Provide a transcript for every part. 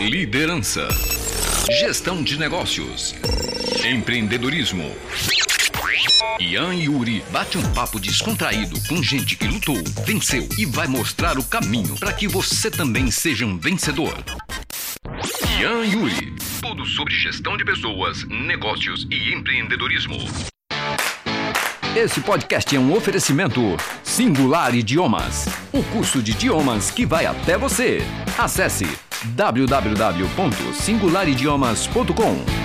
Liderança. Gestão de negócios. Empreendedorismo. Ian e Yuri bate um papo descontraído com gente que lutou, venceu e vai mostrar o caminho para que você também seja um vencedor. Ian e Yuri. Tudo sobre gestão de pessoas, negócios e empreendedorismo. Esse podcast é um oferecimento Singular Idiomas, o curso de idiomas que vai até você. Acesse www.singularidiomas.com.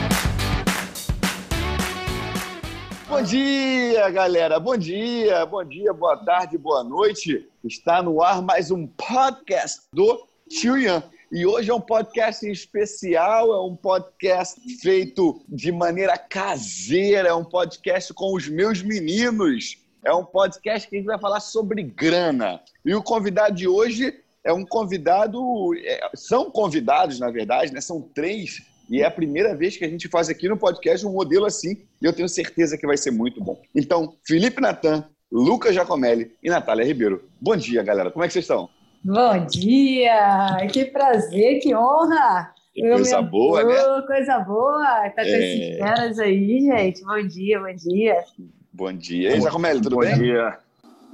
Bom dia, galera. Bom dia, bom dia, boa tarde, boa noite. Está no ar mais um podcast do Tio Ian. E hoje é um podcast especial, é um podcast feito de maneira caseira, é um podcast com os meus meninos. É um podcast que a gente vai falar sobre grana. E o convidado de hoje é um convidado, é, são convidados, na verdade, né? São três e é a primeira vez que a gente faz aqui no podcast um modelo assim, e eu tenho certeza que vai ser muito bom. Então, Felipe Natan, Lucas Giacomelli e Natália Ribeiro. Bom dia, galera. Como é que vocês estão? Bom dia! Que prazer, que honra! Que coisa boa, né? Coisa boa! Tá com é... esses caras aí, gente. Bom dia, bom dia. Bom dia. E aí, Giacomelli, tudo bom bem? Bom dia.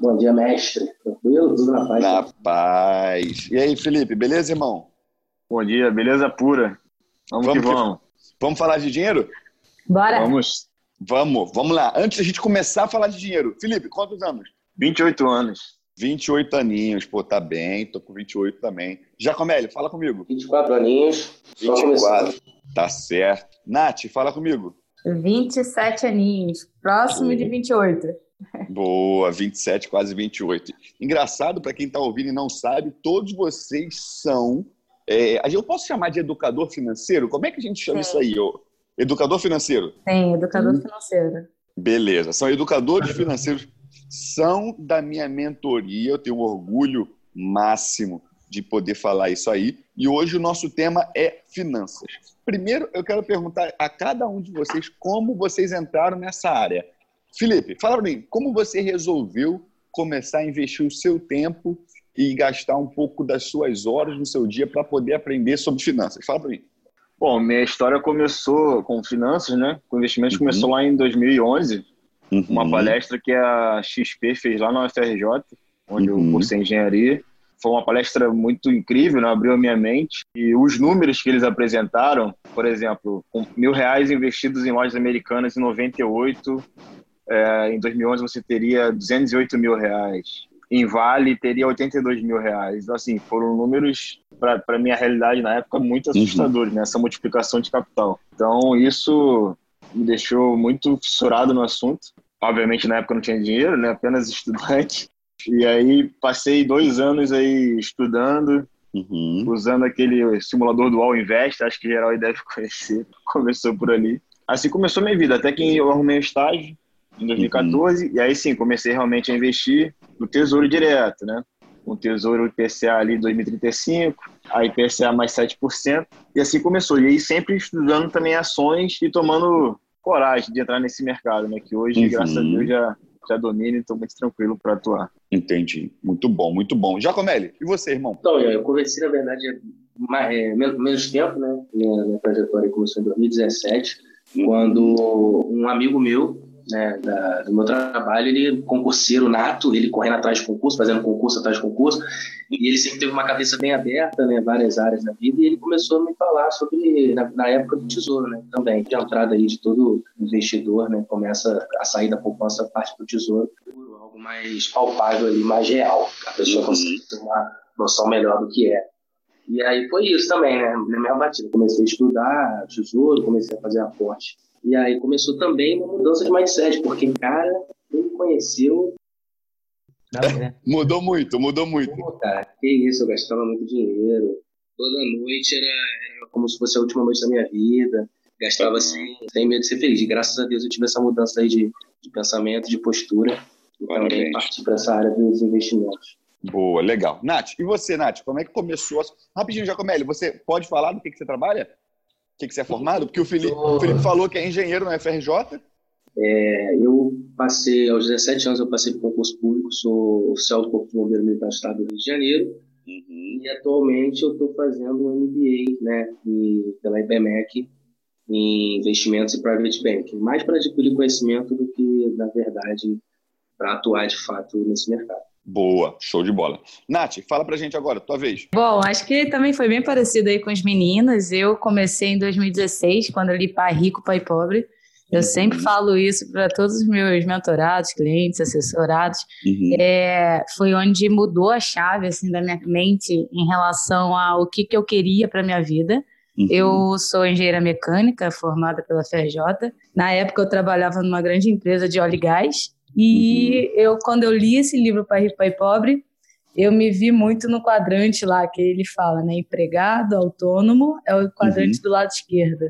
Bom dia, mestre. Tranquilo? Tudo na paz? Na paz. E aí, Felipe, beleza, irmão? Bom dia, beleza pura. Vamos, vamos que vamos. Que... Vamos falar de dinheiro? Bora. Vamos. Vamos, vamos lá. Antes da gente começar a falar de dinheiro, Felipe, quantos anos? 28 anos. 28 aninhos, pô, tá bem, tô com 28 também. Jacomelli, fala comigo. 24 aninhos. 24. Tá certo. Nath, fala comigo. 27 aninhos, próximo de 28. Boa, 27, quase 28. Engraçado, para quem está ouvindo e não sabe, todos vocês são. É, eu posso chamar de educador financeiro? Como é que a gente chama Sim. isso aí? Ô? Educador financeiro? Sim, educador hum. financeiro. Beleza, são educadores financeiros, são da minha mentoria, eu tenho um orgulho máximo de poder falar isso aí. E hoje o nosso tema é finanças. Primeiro, eu quero perguntar a cada um de vocês como vocês entraram nessa área. Felipe, fala para mim, como você resolveu começar a investir o seu tempo e gastar um pouco das suas horas no seu dia para poder aprender sobre finanças? Fala para mim. Bom, minha história começou com finanças, né? Com investimentos uhum. começou lá em 2011, uhum. uma palestra que a XP fez lá na UFRJ, onde uhum. eu cursei engenharia. Foi uma palestra muito incrível, né? abriu a minha mente. E os números que eles apresentaram, por exemplo, com mil reais investidos em lojas americanas em 98, é, em 2011 você teria 208 mil reais. Em Vale teria 82 mil reais. Então, assim, foram números, para a minha realidade na época, muito uhum. assustadores, uhum. né? Essa multiplicação de capital. Então, isso me deixou muito fissurado no assunto. Obviamente, na época não tinha dinheiro, né? Apenas estudante. E aí, passei dois anos aí estudando, uhum. usando aquele simulador do All Invest, acho que geral deve conhecer. Começou por ali. Assim começou minha vida, até que eu arrumei um estágio em 2014, uhum. e aí sim, comecei realmente a investir no Tesouro Direto, né? Um Tesouro IPCA ali 2035, a IPCA mais 7%, e assim começou. E aí sempre estudando também ações e tomando coragem de entrar nesse mercado, né? Que hoje, uhum. graças a Deus, já, já domina e estou muito tranquilo para atuar. Entendi. Muito bom, muito bom. Jacomelli, e você, irmão? Então, eu comecei, na verdade, mais, é, menos, menos tempo, né? Minha, minha trajetória começou em 2017, uhum. quando um amigo meu né, da, do meu trabalho, ele concurseiro nato, ele correndo atrás de concurso, fazendo concurso atrás de concurso, e ele sempre teve uma cabeça bem aberta, né, várias áreas da vida, e ele começou a me falar sobre, na, na época do tesouro, né, também, de entrada aí de todo investidor, né, começa a sair da poupança parte do tesouro, algo mais palpável ali, mais real, a pessoa consegue ter uma noção melhor do que é. E aí foi isso também, né, na minha batida, comecei a estudar tesouro, comecei a fazer aporte e aí começou também uma mudança de mindset, porque, cara, quem me conheceu. Né? mudou muito, mudou muito. Pô, cara, que isso, eu gastava muito dinheiro. Toda noite era, era como se fosse a última noite da minha vida. Gastava sem, sem medo de ser feliz. E graças a Deus eu tive essa mudança aí de, de pensamento, de postura. E também parti para essa área dos investimentos. Boa, legal. Nath, e você, Nath, como é que começou? Rapidinho, Jacomelli, você pode falar do que, que você trabalha? Que, que você é formado? Porque o Felipe, o Felipe falou que é engenheiro na FRJ. É, eu passei, aos 17 anos, eu passei por concurso público, sou oficial do Corpo de Bombeiro Militar do Estado do Rio de Janeiro. Uhum. E atualmente eu estou fazendo um MBA, né, e, pela IBMEC, em investimentos e private banking, mais para adquirir conhecimento do que, na verdade, para atuar de fato nesse mercado. Boa, show de bola. Nath, fala pra gente agora, tua vez. Bom, acho que também foi bem parecido aí com as meninas. Eu comecei em 2016, quando eu li Pai Rico, Pai Pobre. Eu uhum. sempre falo isso para todos os meus mentorados, clientes, assessorados. Uhum. É, foi onde mudou a chave assim da minha mente em relação ao que, que eu queria para minha vida. Uhum. Eu sou engenheira mecânica, formada pela FRJ. Na época eu trabalhava numa grande empresa de óleo e gás. E uhum. eu, quando eu li esse livro Pai Rico, Pai Pobre, eu me vi muito no quadrante lá que ele fala, né? Empregado, autônomo, é o quadrante uhum. do lado esquerdo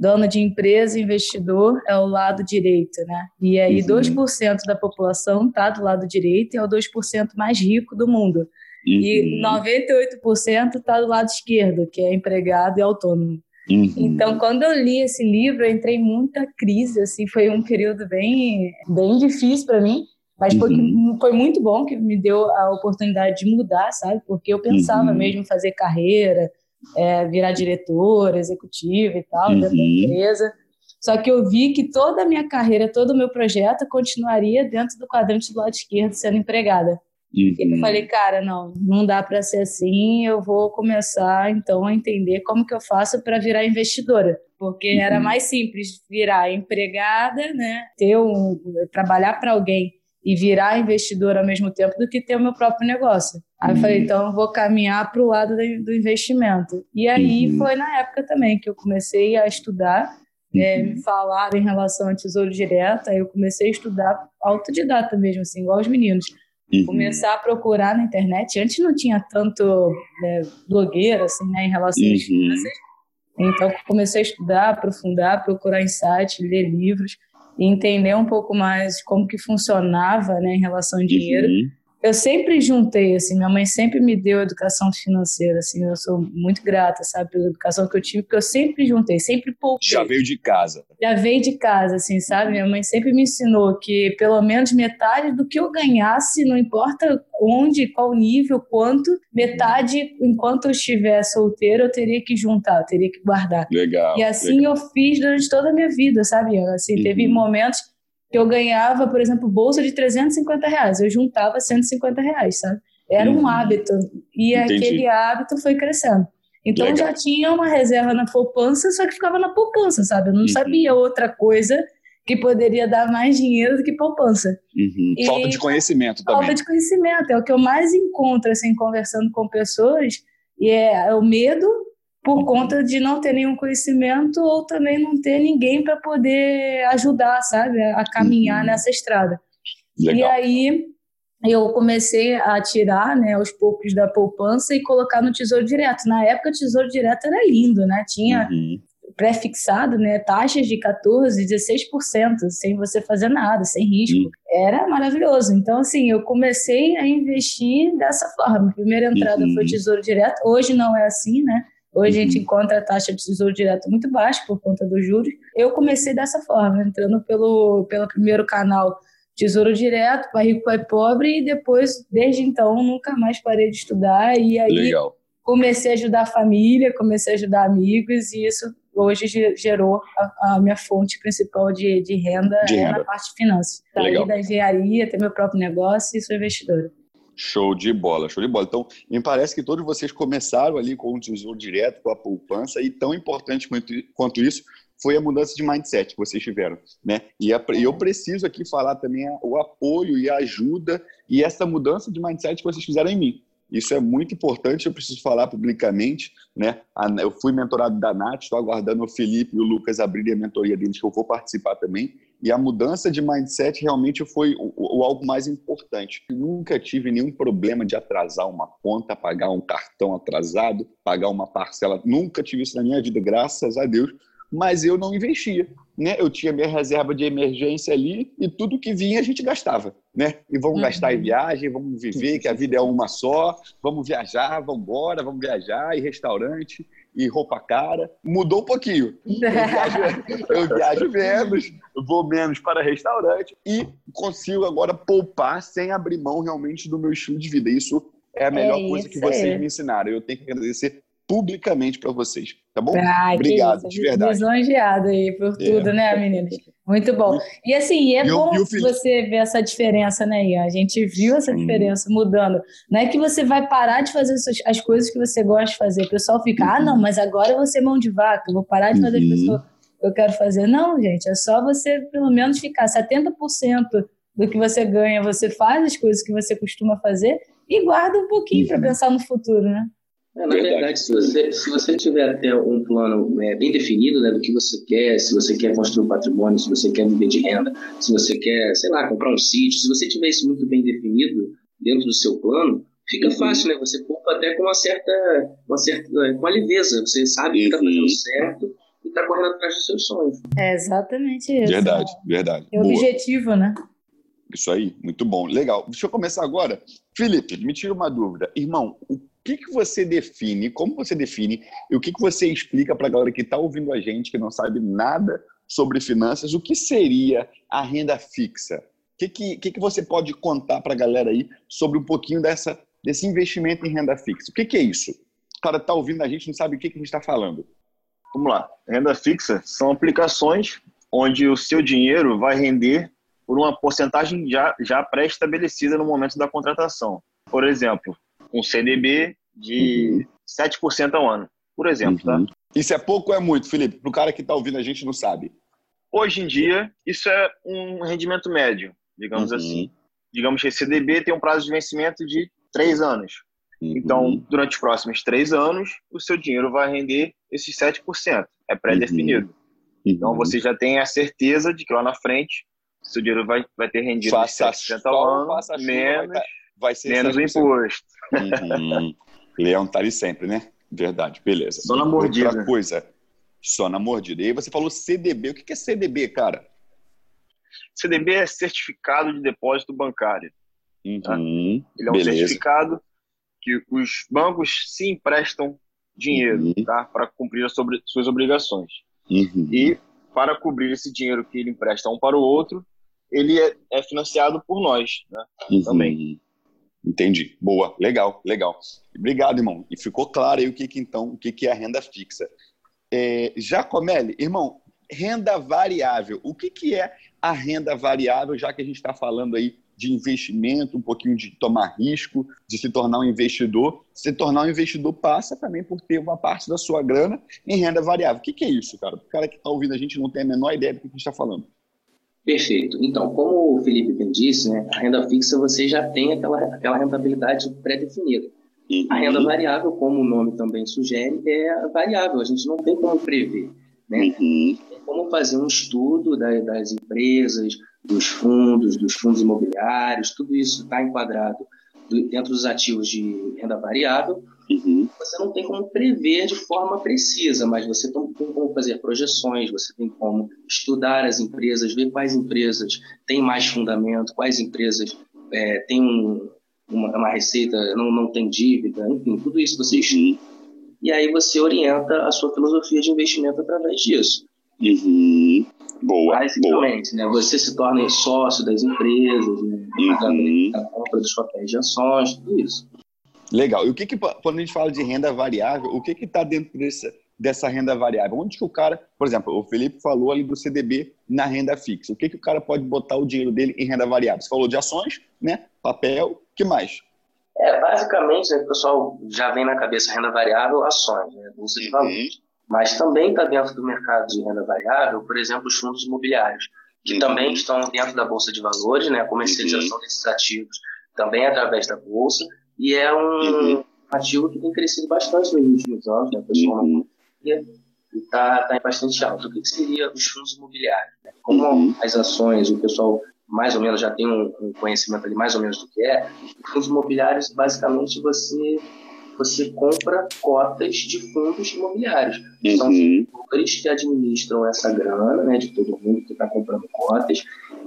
dono de empresa, investidor, é o lado direito, né? E aí uhum. 2% da população está do lado direito e é o 2% mais rico do mundo. Uhum. E 98% está do lado esquerdo, que é empregado e autônomo. Uhum. Então, quando eu li esse livro, eu entrei em muita crise, assim, foi um período bem, bem difícil para mim, mas foi, uhum. foi muito bom que me deu a oportunidade de mudar, sabe? Porque eu pensava uhum. mesmo fazer carreira, é, virar diretora, executiva e tal, dentro da uhum. empresa. Só que eu vi que toda a minha carreira, todo o meu projeto continuaria dentro do quadrante do lado esquerdo, sendo empregada. Uhum. E eu falei, cara, não, não dá para ser assim. Eu vou começar então a entender como que eu faço para virar investidora, porque uhum. era mais simples virar empregada, né? Ter um, trabalhar para alguém e virar investidor ao mesmo tempo do que ter o meu próprio negócio. Aí eu falei, uhum. então eu vou caminhar para o lado do investimento. E aí uhum. foi na época também que eu comecei a estudar, é, uhum. me falaram em relação ao tesouro direto, aí eu comecei a estudar autodidata mesmo, assim, igual os meninos. Uhum. Começar a procurar na internet. Antes não tinha tanto né, blogueira, assim, né, em relação às uhum. finanças. Então comecei a estudar, aprofundar, procurar insights, ler livros e entender um pouco mais como que funcionava né, em relação ao dinheiro. Uhum eu sempre juntei, assim, minha mãe sempre me deu educação financeira, assim, eu sou muito grata, sabe, pela educação que eu tive, porque eu sempre juntei, sempre poupei. Já veio de casa. Já veio de casa, assim, sabe? Minha mãe sempre me ensinou que pelo menos metade do que eu ganhasse, não importa onde, qual nível, quanto, metade, enquanto eu estiver solteira, eu teria que juntar, eu teria que guardar. Legal. E assim legal. eu fiz durante toda a minha vida, sabe? Assim, uhum. teve momentos eu ganhava, por exemplo, bolsa de 350 reais. Eu juntava 150 reais, sabe? Era um uhum. hábito. E Entendi. aquele hábito foi crescendo. Então Legal. já tinha uma reserva na poupança, só que ficava na poupança, sabe? Eu não uhum. sabia outra coisa que poderia dar mais dinheiro do que poupança. Uhum. Falta de conhecimento também. Falta de conhecimento. É o que eu mais encontro, assim, conversando com pessoas. E é, é o medo por conta de não ter nenhum conhecimento ou também não ter ninguém para poder ajudar, sabe, a caminhar uhum. nessa estrada. Legal. E aí eu comecei a tirar, né, aos poucos da poupança e colocar no Tesouro Direto. Na época, o Tesouro Direto era lindo, né? Tinha uhum. pré-fixado, né, taxas de 14, 16%, sem você fazer nada, sem risco. Uhum. Era maravilhoso. Então, assim, eu comecei a investir dessa forma. A primeira entrada foi uhum. Tesouro Direto. Hoje não é assim, né? Hoje a gente uhum. encontra a taxa de tesouro direto muito baixa por conta dos juros. Eu comecei dessa forma, entrando pelo, pelo primeiro canal Tesouro Direto, Pai Rico, Pai Pobre, e depois, desde então, nunca mais parei de estudar. E aí Legal. comecei a ajudar a família, comecei a ajudar amigos, e isso hoje gerou a, a minha fonte principal de, de renda, de é renda. na parte de finanças. Saí da engenharia, ter meu próprio negócio e sou investidora. Show de bola, show de bola. Então, me parece que todos vocês começaram ali com o tesouro direto, com a poupança, e tão importante quanto isso foi a mudança de mindset que vocês tiveram, né? E eu preciso aqui falar também o apoio e a ajuda e essa mudança de mindset que vocês fizeram em mim. Isso é muito importante, eu preciso falar publicamente, né? Eu fui mentorado da Nath, estou aguardando o Felipe e o Lucas abrirem a mentoria deles, que eu vou participar também. E a mudança de mindset realmente foi o, o, algo mais importante. Nunca tive nenhum problema de atrasar uma conta, pagar um cartão atrasado, pagar uma parcela. Nunca tive isso na minha vida, graças a Deus. Mas eu não investia, né? Eu tinha minha reserva de emergência ali e tudo que vinha a gente gastava, né? E vamos uhum. gastar em viagem, vamos viver, que a vida é uma só, vamos viajar, vamos embora, vamos viajar, e restaurante e roupa cara. Mudou um pouquinho. Eu viajo, eu viajo menos, vou menos para restaurante e consigo agora poupar sem abrir mão realmente do meu estilo de vida. Isso é a melhor é coisa que vocês me ensinaram. Eu tenho que agradecer publicamente para vocês, tá bom? Ah, Obrigado, de verdade. Lisonjeado aí por é. tudo, é. né, meninas? Muito bom. E assim, é bom você ver essa diferença, né, Ian? A gente viu essa diferença mudando. Não é que você vai parar de fazer as coisas que você gosta de fazer. O pessoal fica, uhum. ah, não, mas agora eu vou ser mão de vaca, vou parar de fazer uhum. as coisas que eu quero fazer. Não, gente, é só você pelo menos ficar 70% do que você ganha, você faz as coisas que você costuma fazer e guarda um pouquinho uhum. para pensar no futuro, né? É, na verdade, se você, se você tiver até um plano é, bem definido né, do que você quer, se você quer construir um patrimônio, se você quer viver de renda, se você quer, sei lá, comprar um sítio, se você tiver isso muito bem definido dentro do seu plano, fica uhum. fácil, né? Você poupa até com uma certa, uma certa com a leveza. Você sabe que está fazendo uhum. certo e está correndo atrás dos seus sonhos. É exatamente isso. Verdade, verdade. É o objetivo, né? Isso aí, muito bom. Legal. Deixa eu começar agora. Felipe, me tira uma dúvida. Irmão, o que, que você define, como você define e o que, que você explica para a galera que está ouvindo a gente, que não sabe nada sobre finanças, o que seria a renda fixa? O que, que, que, que você pode contar para a galera aí sobre um pouquinho dessa, desse investimento em renda fixa? O que, que é isso? O cara está ouvindo a gente não sabe o que, que a gente está falando. Vamos lá. Renda fixa são aplicações onde o seu dinheiro vai render por uma porcentagem já, já pré-estabelecida no momento da contratação. Por exemplo, um CDB de uhum. 7% ao ano, por exemplo. Tá? Uhum. Tá? Isso é pouco ou é muito, Felipe? Para o cara que está ouvindo a gente não sabe. Hoje em dia, isso é um rendimento médio, digamos uhum. assim. Digamos que esse CDB tem um prazo de vencimento de três anos. Uhum. Então, durante os próximos três anos, o seu dinheiro vai render esses 7%. É pré-definido. Uhum. Então, você já tem a certeza de que lá na frente seu dinheiro vai, vai ter rendido faça 7% ao ano, menos, vai, vai ser menos o imposto. Uhum. Leão tá ali sempre, né? Verdade, beleza. Só na mordida. Outra coisa, só na mordida. E aí você falou CDB. O que é CDB, cara? CDB é Certificado de Depósito Bancário. Tá? Uhum. Ele é um beleza. certificado que os bancos se emprestam dinheiro uhum. tá? para cumprir as sobre, suas obrigações. Uhum. E para cobrir esse dinheiro que ele empresta um para o outro, ele é, é financiado por nós né? Uhum. também. Entendi. Boa, legal, legal. Obrigado, irmão. E ficou claro aí o que, que então, o que, que é a renda fixa. É, Jacomelli, irmão, renda variável. O que, que é a renda variável, já que a gente está falando aí de investimento, um pouquinho de tomar risco, de se tornar um investidor. Se tornar um investidor passa também por ter uma parte da sua grana em renda variável. O que, que é isso, cara? O cara que está ouvindo a gente não tem a menor ideia do que a gente está falando. Perfeito. Então, como o Felipe bem disse, né, a renda fixa você já tem aquela, aquela rentabilidade pré-definida. Uhum. A renda variável, como o nome também sugere, é variável, a gente não tem como prever. Né? Uhum. Tem como fazer um estudo das, das empresas, dos fundos, dos fundos imobiliários, tudo isso está enquadrado dentro dos ativos de renda variável. Uhum. Você não tem como prever de forma precisa, mas você tem como fazer projeções, você tem como estudar as empresas, ver quais empresas têm mais fundamento, quais empresas é, têm um, uma, uma, receita, não, não tem dívida, enfim, tudo isso você uhum. estuda. E aí você orienta a sua filosofia de investimento através disso. Uhum. Boa. Basicamente, boa. né? Você se torna sócio das empresas, né? Uhum. A compra dos papéis de ações, tudo isso. Legal. E o que, que quando a gente fala de renda variável, o que está dentro desse, dessa renda variável? Onde que o cara, por exemplo, o Felipe falou ali do CDB na renda fixa. O que, que o cara pode botar o dinheiro dele em renda variável? Você falou de ações, né? Papel, que mais? É, basicamente, né, o pessoal já vem na cabeça renda variável, ações, né? Bolsa de uhum. valores. Mas também está dentro do mercado de renda variável, por exemplo, os fundos imobiliários, que uhum. também estão dentro da Bolsa de Valores, né? a comercialização uhum. desses ativos também através da Bolsa, e é um uhum. ativo que tem crescido bastante nos últimos anos, né? pessoal uhum. e está tá bastante alto. O que, que seria os fundos imobiliários? Né? Como uhum. as ações, o pessoal mais ou menos já tem um, um conhecimento ali mais ou menos do que é, fundos imobiliários, basicamente, você você compra cotas de fundos imobiliários. Uhum. São setores que administram essa grana, né, de todo mundo que está comprando cotas,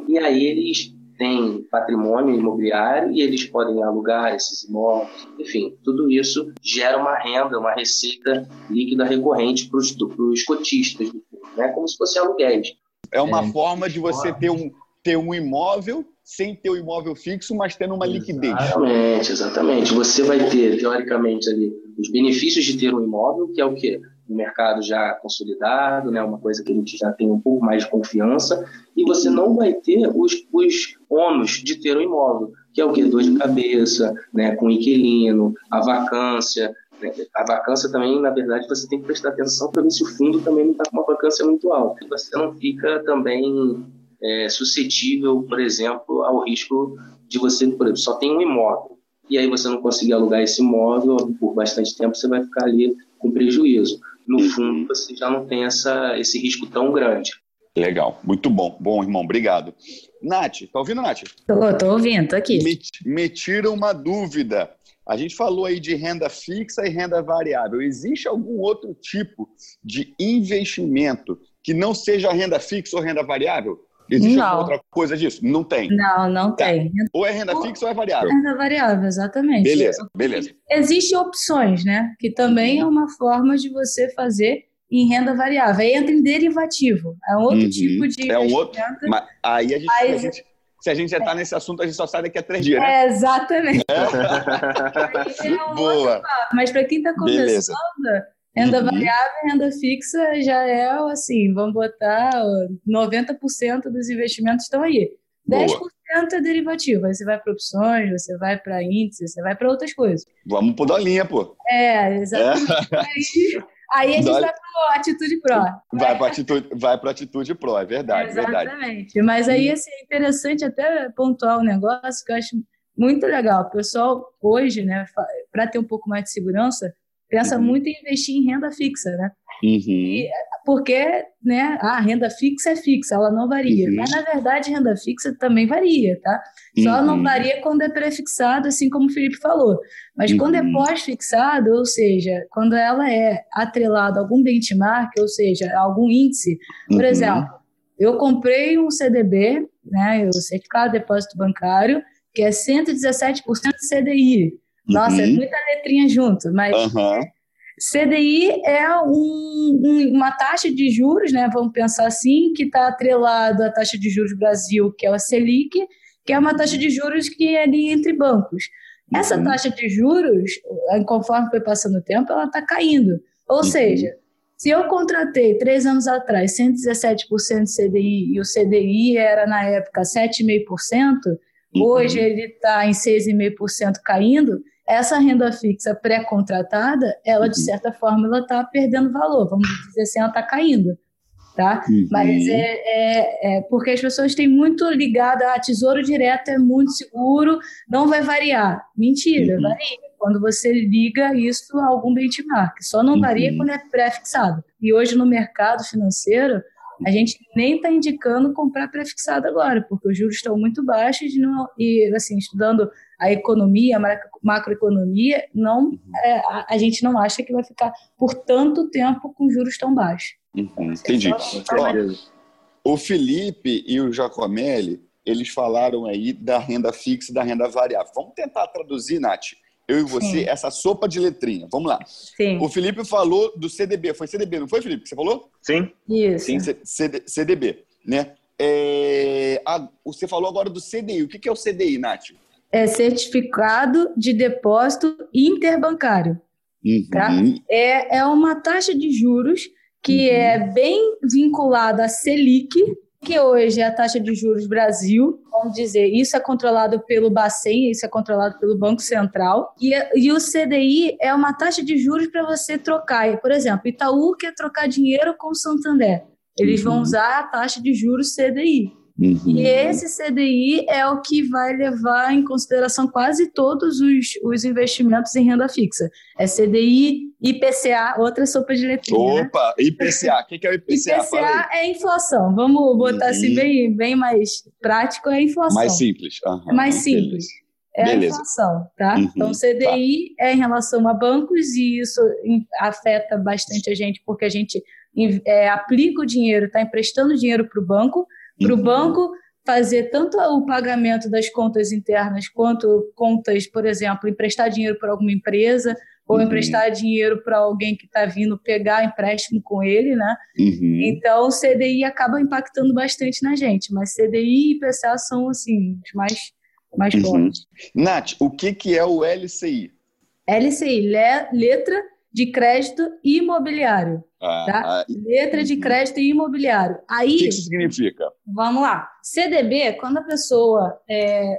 e aí eles têm patrimônio imobiliário e eles podem alugar esses imóveis. Enfim, tudo isso gera uma renda, uma receita líquida recorrente para os cotistas do fundo, né, como se fosse aluguéis. É uma é, forma de você ter um, ter um imóvel sem ter o imóvel fixo, mas tendo uma liquidez. Exatamente, exatamente. Você vai ter, teoricamente, ali os benefícios de ter um imóvel, que é o quê? Um mercado já consolidado, né? uma coisa que a gente já tem um pouco mais de confiança, e você não vai ter os, os ônus de ter um imóvel, que é o quê? Dor de cabeça, né? com inquilino, a vacância, a vacância também, na verdade, você tem que prestar atenção para ver se o fundo também não está com uma vacância muito alta. Você não fica também é, suscetível, por exemplo, ao risco de você, por exemplo, só tem um imóvel e aí você não conseguir alugar esse imóvel por bastante tempo, você vai ficar ali com prejuízo. No uhum. fundo, você já não tem essa, esse risco tão grande. Legal, muito bom. Bom, irmão, obrigado. Nath, tá ouvindo, Nath? Tô, tô ouvindo, tô aqui. Me, me tira uma dúvida. A gente falou aí de renda fixa e renda variável. Existe algum outro tipo de investimento que não seja renda fixa ou renda variável? Existe não. outra coisa disso? Não tem. Não, não tá. tem. Ou é renda fixa ou é variável. Renda variável, exatamente. Beleza, beleza. Existem opções, né? Que também é uma forma de você fazer em renda variável. Aí entra em derivativo. É um outro uhum. tipo de. É um outro. Mas aí a gente, a gente se a gente já está é. nesse assunto, a gente só sai daqui a três dias, né? É, exatamente. É. é um Boa. Mas para quem está começando, Beleza. Renda uhum. variável e renda fixa já é assim, vamos botar 90% dos investimentos estão aí. 10% Boa. é derivativo. Aí você vai para opções, você vai para índice, você vai para outras coisas. Vamos por linha, pô. É, exatamente. É. Aí, aí a gente vai para Atitude Pro. Vai para Atitude, vai Atitude Pro, é verdade, Exatamente. verdade. Mas aí assim, é interessante até pontuar um negócio que eu acho muito legal. O pessoal hoje, né, para ter um pouco mais de segurança, pensa uhum. muito em investir em renda fixa, né? Uhum. E, porque né, a renda fixa é fixa, ela não varia. Uhum. Mas, na verdade, renda fixa também varia, tá? Só não uhum. varia quando é prefixado, assim como o Felipe falou. Mas quando é uhum. pós-fixado, ou seja, quando ela é atrelada a algum benchmark, ou seja, algum índice, por uhum. exemplo, eu comprei um CDB, né, o Certificado de Depósito Bancário, que é 117% CDI. Nossa, é muita letrinha junto, mas CDI é um, um, uma taxa de juros, né? Vamos pensar assim, que está atrelado à taxa de juros Brasil, que é a Selic, que é uma taxa de juros que é ali entre bancos. Essa uhum. taxa de juros, conforme foi passando o tempo, ela está caindo. Ou uhum. seja, se eu contratei três anos atrás 117% de CDI e o CDI era na época 7,5%, uhum. hoje ele está em 6,5% caindo, essa renda fixa pré-contratada, ela de uhum. certa forma ela está perdendo valor, vamos dizer assim, ela está caindo, tá? Uhum. Mas é, é, é, porque as pessoas têm muito ligada a ah, tesouro direto é muito seguro, não vai variar. Mentira, uhum. varia quando você liga isso a algum benchmark. Só não varia uhum. quando é pré-fixado. E hoje no mercado financeiro a gente nem está indicando comprar pré-fixado agora, porque os juros estão muito baixos não, e, assim, estudando a economia, a macroeconomia, não, uhum. é, a, a, gente não acha que vai ficar por tanto tempo com juros tão baixos. Uhum, entendi. o Felipe e o Jacomelli, eles falaram aí da renda fixa e da renda variável. Vamos tentar traduzir, Nath, eu e você, Sim. essa sopa de letrinha. Vamos lá. Sim. O Felipe falou do CDB. Foi CDB, não foi, Felipe? Que você falou? Sim. Isso. Sim, CD, CDB, né? É, a, você falou agora do CDI. O que, que é o CDI, Nath? É Certificado de Depósito Interbancário. Uhum. Tá? É, é uma taxa de juros que uhum. é bem vinculada à Selic, que hoje é a taxa de juros Brasil, vamos dizer, isso é controlado pelo Bacen, isso é controlado pelo Banco Central, e, e o CDI é uma taxa de juros para você trocar. Por exemplo, Itaú quer trocar dinheiro com o Santander. Eles uhum. vão usar a taxa de juros CDI. Uhum. E esse CDI é o que vai levar em consideração quase todos os, os investimentos em renda fixa. É CDI, IPCA, outra sopa de letrinha. Né? Opa, né? IPCA. O que é o IPCA? IPCA é inflação. Vamos botar assim uhum. assim bem, bem mais prático, é inflação. Mais simples. Uhum. É mais simples. É Beleza. a inflação, tá? Uhum, então, CDI tá. é em relação a bancos e isso afeta bastante a gente, porque a gente é, aplica o dinheiro, está emprestando dinheiro para o banco, para o uhum. banco fazer tanto o pagamento das contas internas quanto contas, por exemplo, emprestar dinheiro para alguma empresa, ou uhum. emprestar dinheiro para alguém que está vindo pegar empréstimo com ele, né? Uhum. Então, o CDI acaba impactando bastante na gente, mas CDI e IPCA são, assim, os mais, mais uhum. fortes. Nath, o que, que é o LCI? LCI, le letra de crédito imobiliário. Ah, tá? Ah, letra de crédito imobiliário. Aí, o que isso significa? Vamos lá. CDB, quando a pessoa é,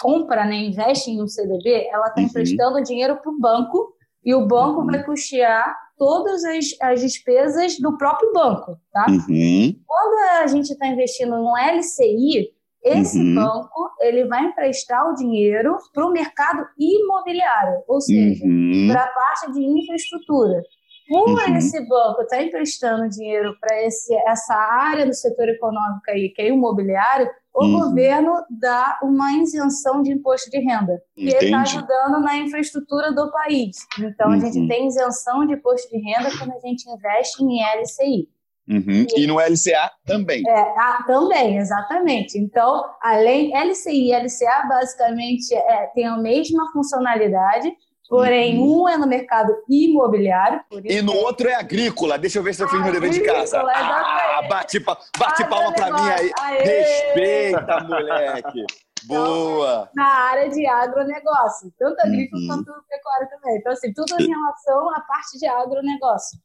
compra, né, investe em um CDB, ela está uhum. emprestando dinheiro para o banco e o banco uhum. vai custear todas as, as despesas do próprio banco, tá? Uhum. Quando a gente está investindo no LCI, esse uhum. banco ele vai emprestar o dinheiro para o mercado imobiliário, ou seja, uhum. para a parte de infraestrutura. Como uhum. esse banco está emprestando dinheiro para essa área do setor econômico aí, que é imobiliário, o uhum. governo dá uma isenção de imposto de renda. E ele está ajudando na infraestrutura do país. Então, uhum. a gente uhum. tem isenção de imposto de renda quando a gente investe em LCI. Uhum. E, e, no LCA também. É, ah, também, exatamente. Então, além LCI e LCA, basicamente, é, tem a mesma funcionalidade, Porém, uhum. um é no mercado imobiliário. e no outro é agrícola. Deixa eu ver se eu fiz meu dever de casa. Ah, bate, bate palma para mim aí. Aê. Respeita, moleque. Boa! Na área de agronegócio, tanto agrícola uhum. quanto pecuária também. Então, assim, tudo em relação à parte de agronegócio.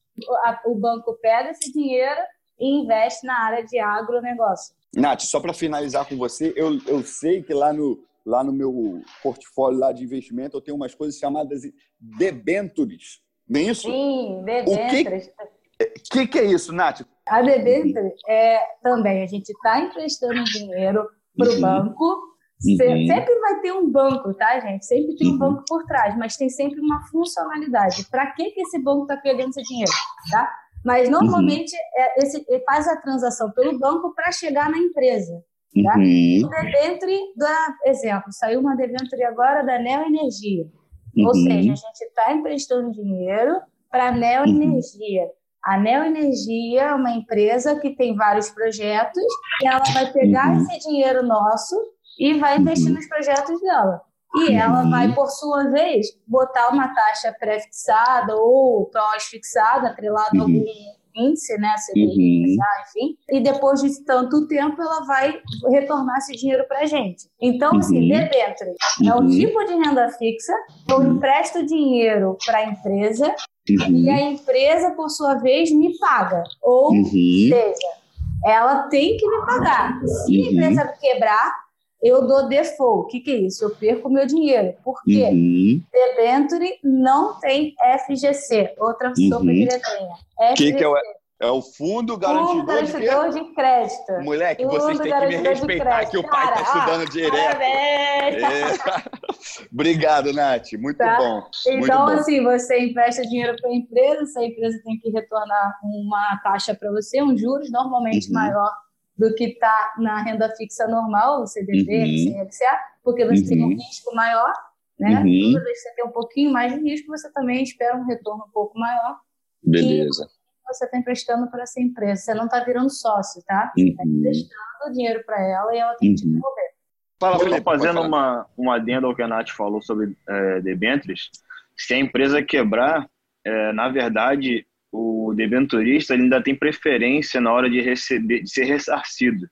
O, o banco pega esse dinheiro e investe na área de agronegócio. Nath, só para finalizar com você, eu, eu sei que lá no, lá no meu portfólio lá de investimento, eu tenho umas coisas chamadas debentures. Nem é isso? Sim, debentures. O que, que, é isso, Nath? A debenture é também, a gente está emprestando dinheiro para o uhum. banco. Uhum. Sempre vai ter um banco, tá, gente? Sempre tem um uhum. banco por trás, mas tem sempre uma funcionalidade. Para que, que esse banco está pegando esse dinheiro, tá? Mas normalmente uhum. é, esse, ele faz a transação pelo banco para chegar na empresa. Tá? Uhum. O debenture, da, exemplo, saiu uma debenture agora da Neo Energia. Uhum. Ou seja, a gente está emprestando dinheiro para a Neo Energia. Uhum. A Neo Energia é uma empresa que tem vários projetos e ela vai pegar uhum. esse dinheiro nosso e vai investir uhum. nos projetos dela. E ela vai, uhum. por sua vez, botar uma taxa pré-fixada ou pós-fixada, atrelada a algum índice, né, CDI, uhum. enfim, e depois de tanto tempo ela vai retornar esse dinheiro para a gente. Então, assim, uhum. debenture é um uhum. tipo de renda fixa, eu empresto dinheiro para a empresa uhum. e a empresa, por sua vez, me paga. Ou uhum. seja, ela tem que me pagar. Se a empresa quebrar, eu dou default. O que, que é isso? Eu perco meu dinheiro. Por quê? Uhum. Debenture não tem FGC, outra uhum. sobre letrinha. O que, que é o, é o Fundo Garantidor, fundo garantidor de, de, Crédito. Moleque, fundo vocês têm que me respeitar que o pai está estudando direto. É. Obrigado, Nath. Muito tá? bom. Então, Muito bom. assim, você empresta dinheiro para a empresa, essa empresa tem que retornar uma taxa para você, um juros normalmente uhum. maior do que está na renda fixa normal, o CDB, uhum. CLCA, porque você uhum. tem um uhum. risco maior, né? Uhum. Toda vez que você tem um pouquinho mais de risco, você também espera um retorno um pouco maior. Beleza. E você está emprestando para essa empresa, você não está virando sócio, tá? Você está uhum. emprestando dinheiro para ela e ela tem que te uhum. devolver. Fala, Felipe, fazendo uma, uma adenda ao que a Nath falou sobre é, debêntures, se a empresa quebrar, é, na verdade, o debenturista ainda tem preferência na hora de receber, de ser ressarcido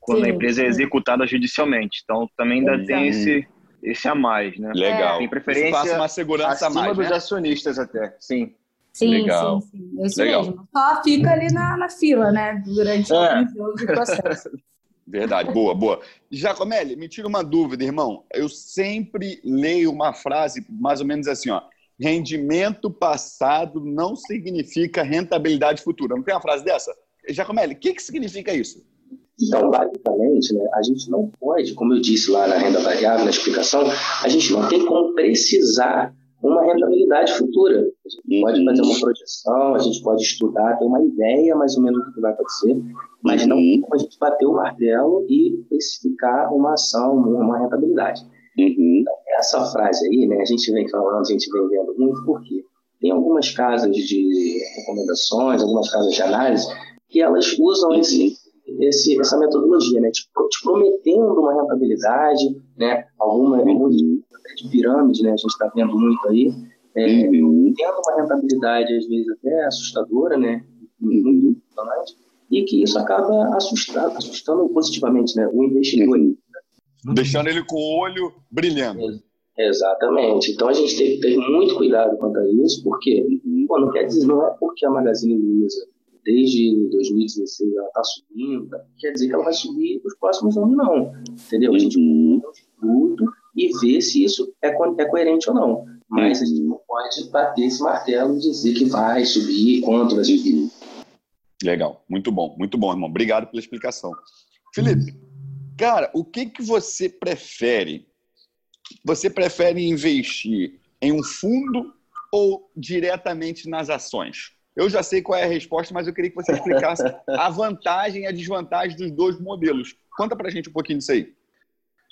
quando sim, a empresa é sim. é executada judicialmente. Então também ainda Exatamente. tem esse esse a mais, né? Legal. Tem preferência uma segurança acima mais, dos né? acionistas até. Sim. Sim, Legal. sim, sim. É isso Legal. mesmo. Só fica ali na, na fila, né? Durante é. o processo. Verdade, boa, boa. Giacomelli, me tira uma dúvida, irmão. Eu sempre leio uma frase mais ou menos assim, ó rendimento passado não significa rentabilidade futura. Não tem uma frase dessa? Giacomelli, o que, que significa isso? Então, basicamente, né, a gente não pode, como eu disse lá na renda variável, na explicação, a gente não tem como precisar uma rentabilidade futura. A gente pode fazer uma projeção, a gente pode estudar, ter uma ideia mais ou menos do que vai acontecer, mas não tem como a gente bater o martelo e especificar uma ação, uma rentabilidade. Uhum. Então, essa frase aí, né, a gente vem falando, a gente vem vendo muito, porque tem algumas casas de recomendações, algumas casas de análise, que elas usam esse, esse, essa metodologia, né, te, te prometendo uma rentabilidade, né, alguma, alguns de pirâmide, né, a gente está vendo muito aí, é, uhum. tendo uma rentabilidade, às vezes, até assustadora, né? Muito impressionante, e que isso acaba assustando, assustando positivamente né? o investidor. Uhum. Deixando ele com o olho brilhando. Exatamente. Então a gente tem que ter muito cuidado quanto a isso, porque pô, não quer dizer, não é porque a Magazine Luiza desde 2016 ela está subindo, quer dizer que ela vai subir nos próximos anos, não. Entendeu? A gente uhum. tudo e ver se isso é, co é coerente ou não. Mas a gente não pode bater esse martelo e dizer que vai subir, quanto vai subir. Legal, muito bom, muito bom, irmão. Obrigado pela explicação. Felipe, cara, o que, que você prefere? Você prefere investir em um fundo ou diretamente nas ações? Eu já sei qual é a resposta, mas eu queria que você explicasse a vantagem e a desvantagem dos dois modelos. Conta pra gente um pouquinho disso aí.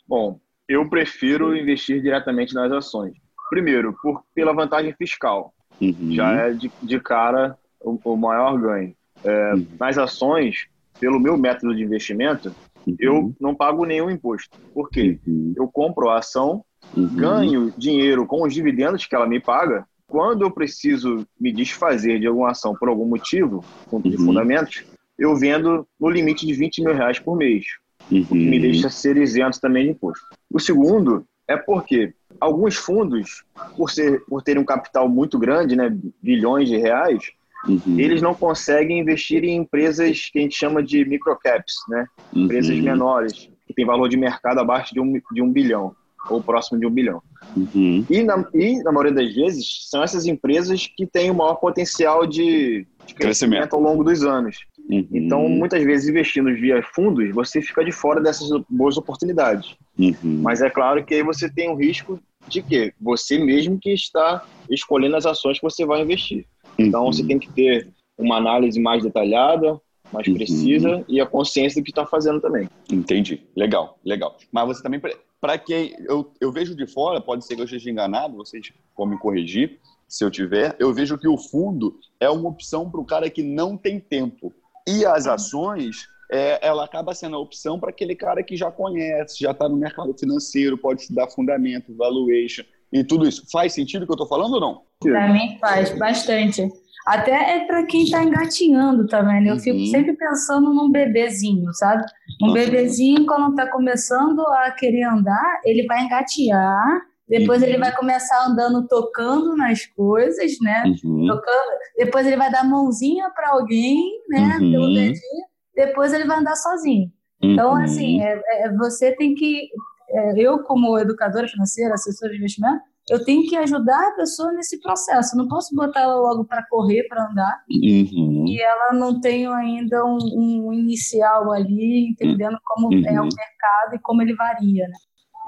Bom, eu prefiro investir diretamente nas ações. Primeiro, por, pela vantagem fiscal. Uhum. Já é de, de cara o, o, maior ganho. É, uhum. Nas ações, pelo meu método de investimento, uhum. eu não pago nenhum imposto. Por quê? Uhum. Eu compro a ação, uhum. ganho dinheiro com os dividendos que ela me paga. Quando eu preciso me desfazer de alguma ação por algum motivo, de uhum. fundamentos, eu vendo no limite de 20 mil reais por mês. Uhum. O que me deixa ser isento também de imposto. O segundo é porque alguns fundos, por, ser, por terem um capital muito grande, né, bilhões de reais, uhum. eles não conseguem investir em empresas que a gente chama de microcaps, né? Uhum. Empresas menores, que têm valor de mercado abaixo de um, de um bilhão, ou próximo de um bilhão. Uhum. E, na, e, na maioria das vezes, são essas empresas que têm o maior potencial de, de crescimento, crescimento ao longo dos anos. Uhum. Então, muitas vezes, investindo via fundos, você fica de fora dessas boas oportunidades. Uhum. Mas é claro que aí você tem o risco de que você mesmo que está escolhendo as ações que você vai investir. Então, você uhum. tem que ter uma análise mais detalhada, mais uhum. precisa e a consciência do que está fazendo também. Entendi. Legal, legal. Mas você também, para quem eu, eu vejo de fora, pode ser que eu esteja enganado, vocês vão me corrigir se eu tiver, eu vejo que o fundo é uma opção para o cara que não tem tempo. E as ações, é, ela acaba sendo a opção para aquele cara que já conhece, já está no mercado financeiro, pode estudar fundamento, valuation e tudo isso. Faz sentido o que eu estou falando ou não? Para mim faz, bastante. Até é para quem está engatinhando também. Né? Eu uhum. fico sempre pensando num bebezinho, sabe? Um Nossa. bebezinho, quando está começando a querer andar, ele vai engatear depois uhum. ele vai começar andando tocando nas coisas, né? Uhum. Tocando. Depois ele vai dar mãozinha para alguém, né? Uhum. Pelo dedinho. Depois ele vai andar sozinho. Então, uhum. assim, é, é, você tem que. É, eu, como educadora financeira, assessora de investimento, eu tenho que ajudar a pessoa nesse processo. Eu não posso botar ela logo para correr, para andar, uhum. e ela não tem ainda um, um inicial ali, entendendo como é o uhum. mercado e como ele varia, né?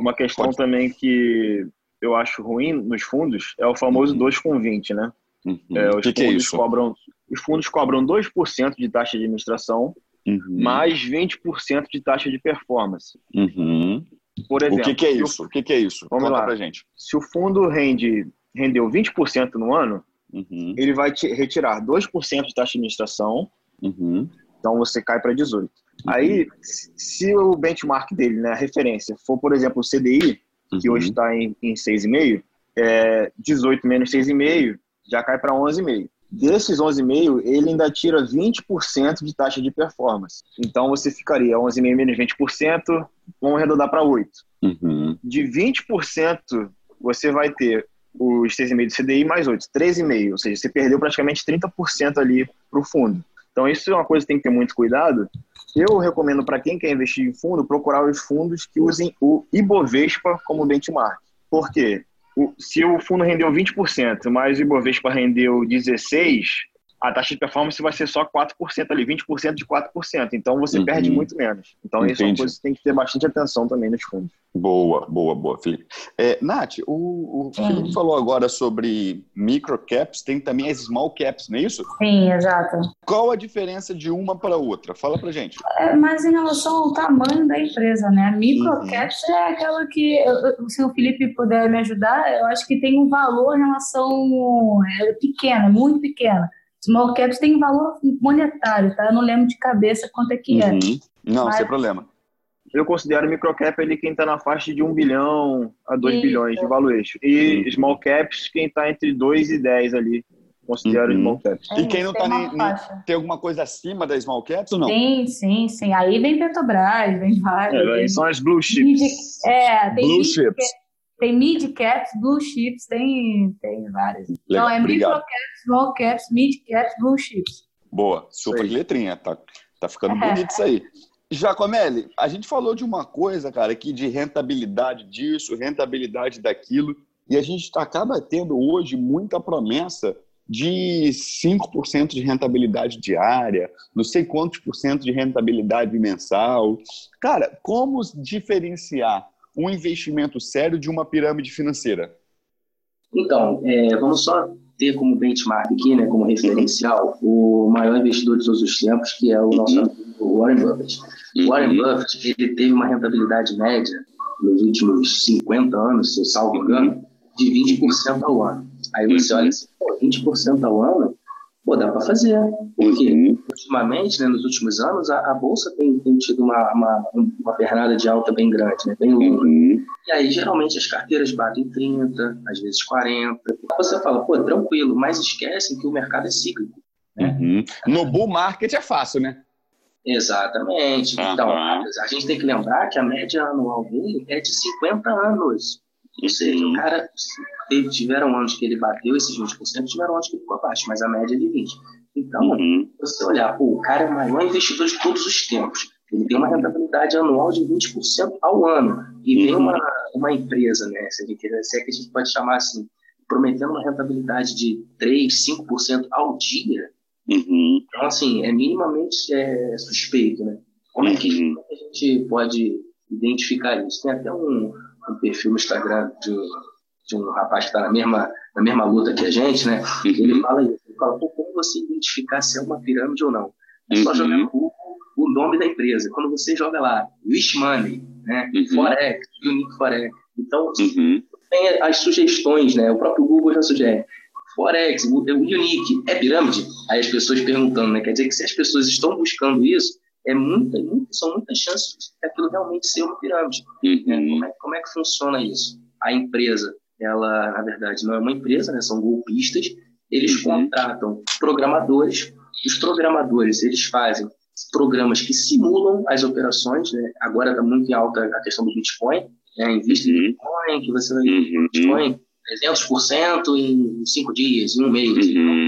Uma questão Pode. também que eu acho ruim nos fundos é o famoso uhum. 2 com 20, né? Uhum. É, os, que fundos que é isso? Cobram, os fundos cobram 2% de taxa de administração uhum. mais 20% de taxa de performance. Uhum. Por exemplo, o que, que é isso? O, que, que, é isso? Vamos Conta lá. pra gente. Se o fundo rende, rendeu 20% no ano, uhum. ele vai te retirar 2% de taxa de administração, uhum. então você cai para 18%. Aí, se o benchmark dele, né, a referência, for, por exemplo, o CDI, que uhum. hoje está em, em 6,5, é, 18 menos 6,5 já cai para 11,5. Desses 11,5, ele ainda tira 20% de taxa de performance. Então, você ficaria 11,5 menos 20%, vamos arredondar para 8. Uhum. De 20%, você vai ter os 6,5 do CDI mais 8, 13,5. Ou seja, você perdeu praticamente 30% ali para o fundo. Então, isso é uma coisa que tem que ter muito cuidado, eu recomendo para quem quer investir em fundo procurar os fundos que usem o Ibovespa como benchmark. Por quê? Se o fundo rendeu 20%, mas o Ibovespa rendeu 16%, a taxa de performance vai ser só 4% ali, 20% de 4%. Então você uhum. perde muito menos. Então Entendi. isso é uma coisa que tem que ter bastante atenção também nos fundos. Boa, boa, boa, Felipe. É, Nath, o, o Felipe falou agora sobre microcaps, tem também as small caps, não é isso? Sim, exato. Qual a diferença de uma para outra? Fala pra gente. É, mas em relação ao tamanho da empresa, né? A microcaps uhum. é aquela que, se o Felipe puder me ajudar, eu acho que tem um valor em relação é, pequena, muito pequena. Small caps tem valor monetário, tá? Eu não lembro de cabeça quanto é que é. Uhum. Não, Mas, sem problema. eu considero microcap ali quem está na faixa de 1 bilhão a 2 Isso. bilhões de valuation. E uhum. small caps quem está entre 2 e 10 ali. Considero uhum. small caps. É, e quem não está nem, nem, Tem alguma coisa acima da small caps ou não? Sim, sim, sim. Aí vem Petrobras, vem vários. É, são as blue chips. É, tem blue chips. Tem mid caps, blue chips, tem, tem várias. Legal, então é micro caps, small caps, mid caps, blue chips. Boa, super letrinha, tá, tá ficando é. bonito isso aí. Jacomelli, a gente falou de uma coisa, cara, aqui de rentabilidade disso, rentabilidade daquilo, e a gente acaba tendo hoje muita promessa de 5% de rentabilidade diária, não sei quantos por cento de rentabilidade mensal. Cara, como diferenciar um investimento sério de uma pirâmide financeira? Então, é, vamos só ter como benchmark aqui, né, como referencial, uhum. o maior investidor de todos os tempos, que é o nosso uhum. amigo Warren Buffett. Uhum. Warren Buffett ele teve uma rentabilidade média nos últimos 50 anos, se eu salvo engano, de 20% ao ano. Aí você olha assim, pô, 20% ao ano, pô, dá para fazer. Porque, uhum. ultimamente, né, nos últimos anos, a, a Bolsa tem, tem, tido uma, uma, uma pernada de alta bem grande, né, bem longa. Uhum. E aí, geralmente, as carteiras batem 30, às vezes 40. Você fala, pô, tranquilo, mas esquecem que o mercado é cíclico. Né? Uhum. No bull market é fácil, né? Exatamente. Então, a gente tem que lembrar que a média anual dele é de 50 anos. Ou seja, o cara tiveram anos que ele bateu esses 20%, tiveram anos que ele ficou abaixo, mas a média é de 20%. Então, uhum. você olhar, pô, o cara é o maior investidor de todos os tempos. Ele tem uma rentabilidade anual de 20% ao ano. E uhum. vem uma, uma empresa, né? Se, a gente, se é que a gente pode chamar assim, prometendo uma rentabilidade de 3, 5% ao dia. Uhum. Então, assim, é minimamente é, suspeito, né? Como é, que, uhum. como é que a gente pode identificar isso? Tem até um, um perfil no Instagram de, de um rapaz que está na mesma, na mesma luta que a gente, né? Uhum. Ele fala isso. Ele fala, como você identificar se é uma pirâmide ou não? É só uhum. jogar no Google o nome da empresa. Quando você joga lá, Wish Money, né? Uhum. Forex, Unique Forex. Então, uhum. tem as sugestões, né? O próprio Google já sugere. Forex, o Unique, é pirâmide? Aí as pessoas perguntando, né? Quer dizer que se as pessoas estão buscando isso, é muita, muita, são muitas chances de aquilo realmente ser uma pirâmide. Uhum. Né? Como, é, como é que funciona isso? A empresa, ela, na verdade, não é uma empresa, né? são golpistas, eles uhum. contratam programadores, os programadores, eles fazem programas que simulam as operações, né? agora está muito em alta a questão do Bitcoin, né? investe uhum. em Bitcoin, que você vai uhum. Bitcoin 300% em cinco dias, em um mês. Uhum.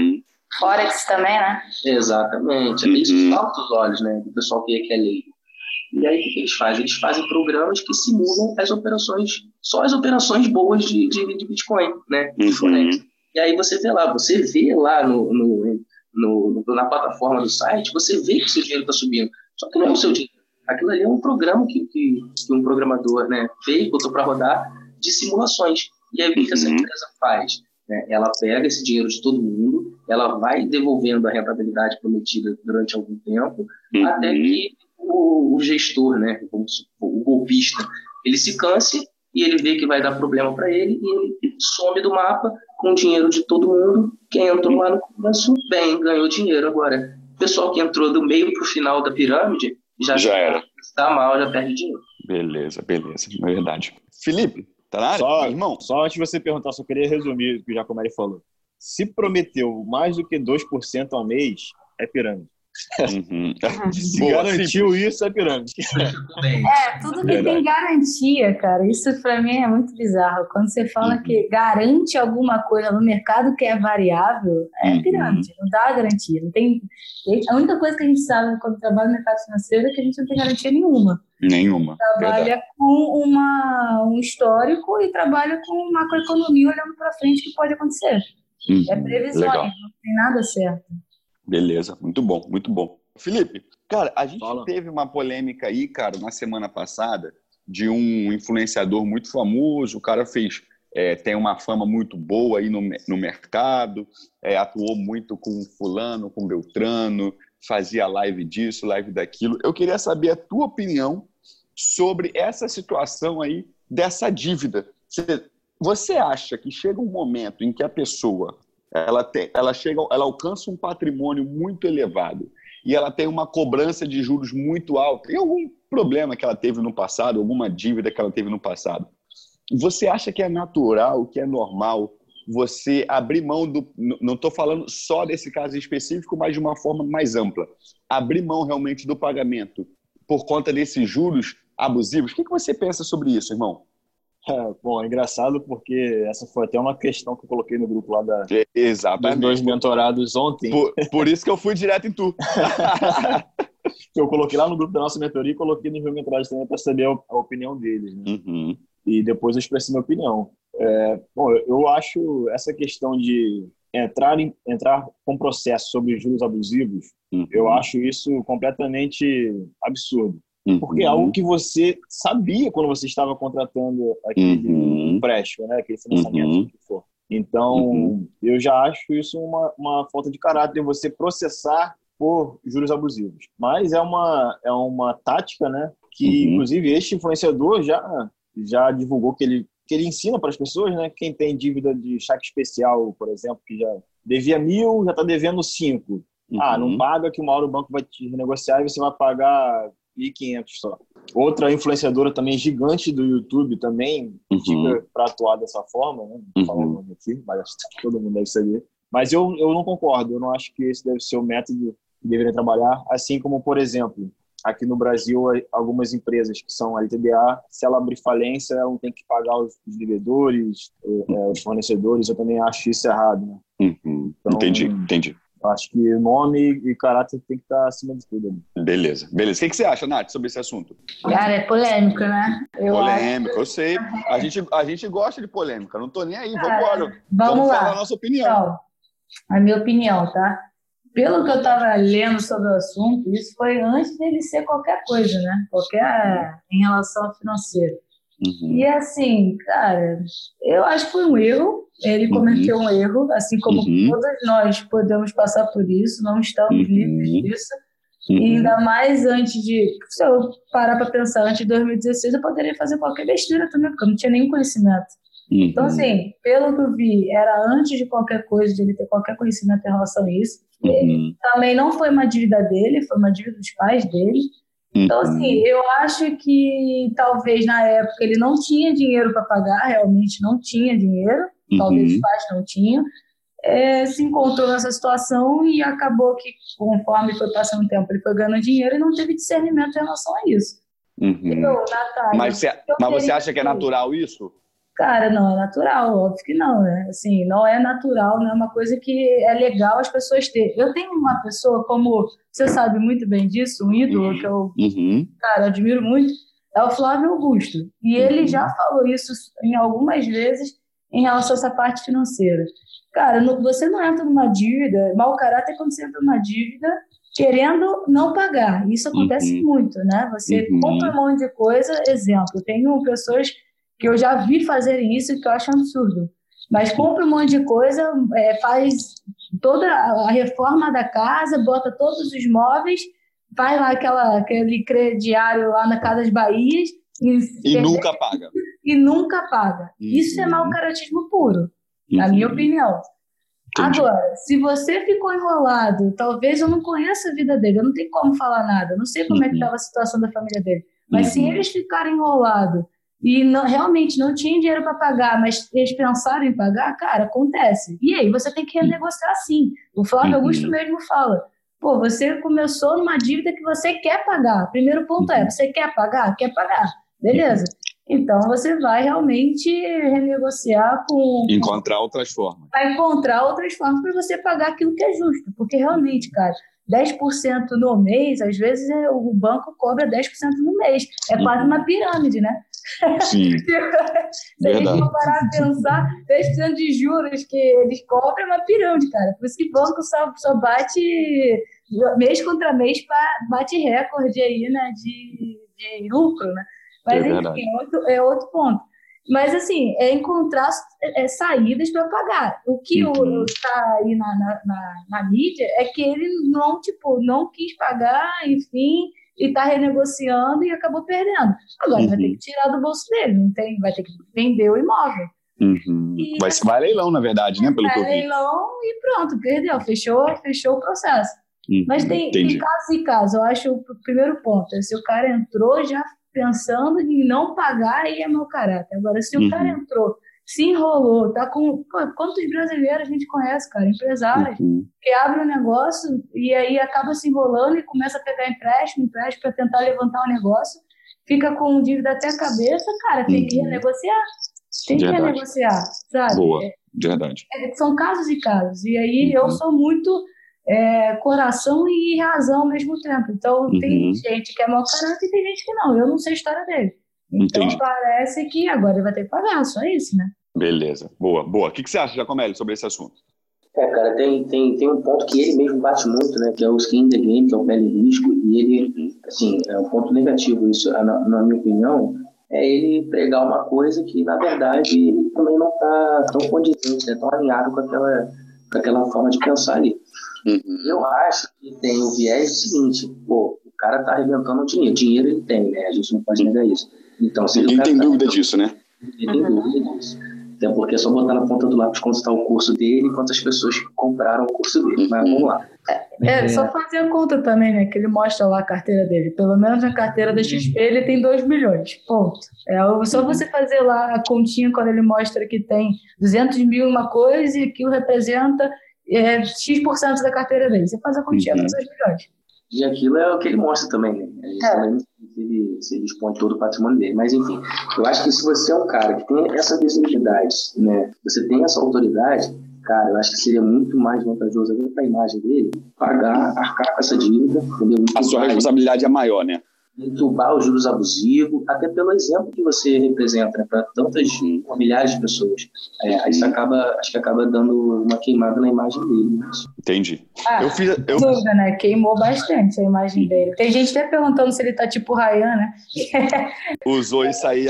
Forex também, né? Exatamente. Uhum. Isso salta os olhos, né? Do pessoal que é lei. E aí, o que eles fazem? Eles fazem programas que simulam as operações, só as operações boas de, de, de Bitcoin, né? De uhum. E aí você vê lá, você vê lá no, no, no, na plataforma do site, você vê que seu dinheiro está subindo. Só que não é o seu dinheiro. Aquilo ali é um programa que, que, que um programador né, fez, botou para rodar de simulações. E aí, o que, que essa uhum. empresa faz? Né? Ela pega esse dinheiro de todo mundo, ela vai devolvendo a rentabilidade prometida durante algum tempo, uhum. até que o, o gestor, né, o golpista, ele se canse e ele vê que vai dar problema para ele e ele some do mapa com o dinheiro de todo mundo. Quem entrou lá no começo, bem, ganhou dinheiro. Agora, o pessoal que entrou do meio para o final da pirâmide já, já era. Está mal, já perde dinheiro. Beleza, beleza, é verdade. Felipe, Tá na área? Só, irmão, só antes de você perguntar, só queria resumir o que o Jacomari falou. Se prometeu mais do que 2% ao mês, é pirâmide. Uhum. Se Boa, garantiu simples. isso, é pirâmide. É, tudo que Verdade. tem garantia, cara. Isso para mim é muito bizarro. Quando você fala uhum. que garante alguma coisa no mercado que é variável, é uhum. pirâmide, não dá garantia. Não tem... A única coisa que a gente sabe quando trabalha no mercado financeiro é que a gente não tem garantia nenhuma. Nenhuma. Trabalha Verdade. com uma, um histórico e trabalha com macroeconomia olhando para frente que pode acontecer. Uhum. É previsões, não tem nada certo. Beleza, muito bom, muito bom. Felipe, cara, a gente Fala. teve uma polêmica aí, cara, na semana passada, de um influenciador muito famoso, o cara fez, é, tem uma fama muito boa aí no, no mercado, é, atuou muito com fulano, com Beltrano, fazia live disso, live daquilo. Eu queria saber a tua opinião sobre essa situação aí dessa dívida. Você, você acha que chega um momento em que a pessoa ela, tem, ela chega, ela alcança um patrimônio muito elevado e ela tem uma cobrança de juros muito alta, e algum problema que ela teve no passado, alguma dívida que ela teve no passado. Você acha que é natural, que é normal você abrir mão do. Não estou falando só desse caso específico, mas de uma forma mais ampla. Abrir mão realmente do pagamento por conta desses juros abusivos. O que, você pensa sobre isso, irmão? É, bom, é engraçado porque essa foi até uma questão que eu coloquei no grupo lá da, Exatamente. dos dois mentorados ontem. Por, por isso que eu fui direto em tu. eu coloquei lá no grupo da nossa mentoria e coloquei no meu mentorado também para saber a, a, opinião deles. Né? Uhum. E depois eu expressei minha opinião. É, bom, eu acho essa questão de entrar, em, entrar com processo sobre juros abusivos, uhum. eu acho isso completamente absurdo. Uhum. Porque é algo que você sabia quando você estava contratando aquele uhum. empréstimo, né? aquele financiamento uhum. que for. Então, uhum. eu já acho isso uma, uma falta de caráter, você processar por juros abusivos. Mas é uma, é uma tática, né? Que, uhum. inclusive, este influenciador já, já divulgou que ele, que ele ensina para as pessoas, né? Quem tem dívida de cheque especial, por exemplo, que já devia mil, já está devendo cinco. Uhum. Ah, não paga que uma hora o banco vai te renegociar e você vai pagar 1.500 só. Outra influenciadora também gigante do YouTube também uhum. para atuar dessa forma, né? Não vou falar o uhum. nome aqui, mas todo mundo deve saber. Mas eu, eu não concordo, eu não acho que esse deve ser o método que deveria trabalhar, assim como, por exemplo, aqui no Brasil, algumas empresas que são LTDA, se ela abrir falência, ela não tem que pagar os, devedores, é, os fornecedores, eu também acho isso errado. Né? Uhum. Então, entendi, entendi. Acho que nome e caráter tem que estar acima de tudo. Beleza, beleza. O que, que você acha, Nath, sobre esse assunto? Cara, é polêmico, né? Eu polêmico, acho... eu sei. A gente, a gente gosta de polêmica, não tô nem aí. Vamos embora. Vamos, vamos lá. falar a nossa opinião. Então, a minha opinião, tá? Pelo que eu estava lendo sobre o assunto, isso foi antes dele ser qualquer coisa, né? Qualquer em relação ao financeiro. Uhum. E assim, cara, eu acho que foi um erro. Ele uhum. cometeu um erro, assim como uhum. todos nós podemos passar por isso, não estamos uhum. livres disso. E uhum. ainda mais antes de. Se eu parar para pensar, antes de 2016, eu poderia fazer qualquer besteira também, porque eu não tinha nenhum conhecimento. Então, assim, pelo que eu vi, era antes de qualquer coisa, de ele ter qualquer conhecimento em relação a isso. Também não foi uma dívida dele, foi uma dívida dos pais dele. Então, uhum. assim, eu acho que talvez na época ele não tinha dinheiro para pagar, realmente não tinha dinheiro, talvez uhum. os pais não tinham. É, se encontrou nessa situação e acabou que, conforme foi passando o tempo, ele foi ganhando dinheiro e não teve discernimento em relação a isso. Uhum. Natália, mas, mas você acha que é natural isso? Cara, não é natural, óbvio que não, né? Assim, não é natural, não é uma coisa que é legal as pessoas terem. Eu tenho uma pessoa, como você sabe muito bem disso, um ídolo que eu, uhum. cara, admiro muito, é o Flávio Augusto. E ele uhum. já falou isso em algumas vezes em relação a essa parte financeira. Cara, você não entra numa dívida, mau caráter é quando você entra numa dívida querendo não pagar. Isso acontece uhum. muito, né? Você uhum. compra um monte de coisa, exemplo, tenho pessoas que eu já vi fazerem isso e que eu acho absurdo. Mas compra um monte de coisa, é, faz toda a reforma da casa, bota todos os móveis, faz lá aquela, aquele crediário lá na Casa das Bahias. E, e nunca paga. E nunca paga. Uhum. Isso é mau caratismo puro, na minha uhum. opinião. Entendi. Agora, se você ficou enrolado, talvez eu não conheça a vida dele, eu não tenho como falar nada, eu não sei como uhum. é que estava uhum. a situação da família dele. Mas se uhum. eles ficarem enrolados e não, realmente não tinha dinheiro para pagar, mas eles pensaram em pagar, cara, acontece. E aí você tem que renegociar sim. O Flávio uhum. Augusto mesmo fala: pô, você começou numa dívida que você quer pagar. Primeiro ponto é: você quer pagar? Quer pagar. Beleza. Então você vai realmente renegociar com. Encontrar outras formas. Vai encontrar outras formas para você pagar aquilo que é justo. Porque realmente, cara, 10% no mês, às vezes é, o banco cobra 10% no mês. É quase uma pirâmide, né? Sim. Se a gente for parar a pensar, 10% de juros que eles cobram é uma pirâmide, cara. Por isso que o banco só, só bate mês contra mês, bate recorde aí, né, de, de lucro, né? Mas, é enfim, é outro, é outro ponto. Mas, assim, é encontrar é, saídas para pagar. O que uhum. está aí na, na, na, na, mídia é que ele não, tipo, não quis pagar, enfim, e está renegociando e acabou perdendo. Agora uhum. vai ter uhum. que tirar do bolso dele, não tem, vai ter que vender o imóvel. Uhum. E, vai, vai leilão, na verdade, né? Pelo vai leilão e pronto, perdeu, fechou, fechou o processo. Uhum, Mas tem, tem casos e casos. Eu acho o primeiro ponto é se o cara entrou já pensando em não pagar, aí é mau caráter. Agora, se uhum. o cara entrou, se enrolou, tá com. Pô, quantos brasileiros a gente conhece, cara? Empresários uhum. que abrem um negócio e aí acaba se enrolando e começa a pegar empréstimo, empréstimo para tentar levantar o negócio, fica com dívida até a cabeça, cara, tem que uhum. renegociar. Tem que renegociar, sabe? Boa, verdade. É, são casos e casos. E aí eu uhum. sou muito é, coração e razão ao mesmo tempo. Então, uhum. tem gente que é mau caráter e tem gente que não. Eu não sei a história dele. Então, Entendi. parece que agora ele vai ter que pagar, só isso, né? Beleza. Boa, boa. O que, que você acha, Giacomelli, sobre esse assunto? É, cara, tem, tem, tem um ponto que ele mesmo bate muito, né? Que é o skin the game, que é o pele risco. E ele, assim, é um ponto negativo isso, na, na minha opinião, é ele pregar uma coisa que, na verdade, ele também não está tão condizente, né, tão alinhado com aquela, com aquela forma de pensar ali. Uhum. Eu acho que tem o viés seguinte, pô, o cara tá arrebentando o dinheiro. Dinheiro ele tem, né? A gente não pode negar isso. Então, se Ninguém tem tá dúvida disso, né? Ninguém tem dúvida disso. Até porque é só botar na ponta do lápis quanto está o curso dele e quantas pessoas compraram o curso dele. Mas vamos lá. É, é, só fazer a conta também, né? Que ele mostra lá a carteira dele. Pelo menos na carteira da XP ele tem 2 milhões. Ponto. É só você fazer lá a continha quando ele mostra que tem 200 mil uma coisa e aquilo representa é, X% da carteira dele. Você faz a continha, uhum. 2 milhões. E aquilo é o que ele mostra também, né? A gente é. também se ele, se ele expõe todo o patrimônio dele. Mas, enfim, eu acho que se você é um cara que tem essa visibilidade, né? Você tem essa autoridade, cara, eu acho que seria muito mais vantajoso para a imagem dele pagar, arcar com essa dívida, a sua responsabilidade é maior, né? Entubar os juros abusivos, até pelo exemplo que você representa né, para tantas milhares de pessoas. É, isso acaba, acho que acaba dando uma queimada na imagem dele. Mas... Entendi. Ah, eu fiz, eu... dúvida, né? Queimou bastante a imagem dele. Tem gente até perguntando se ele tá tipo Ryan, né? Usou isso aí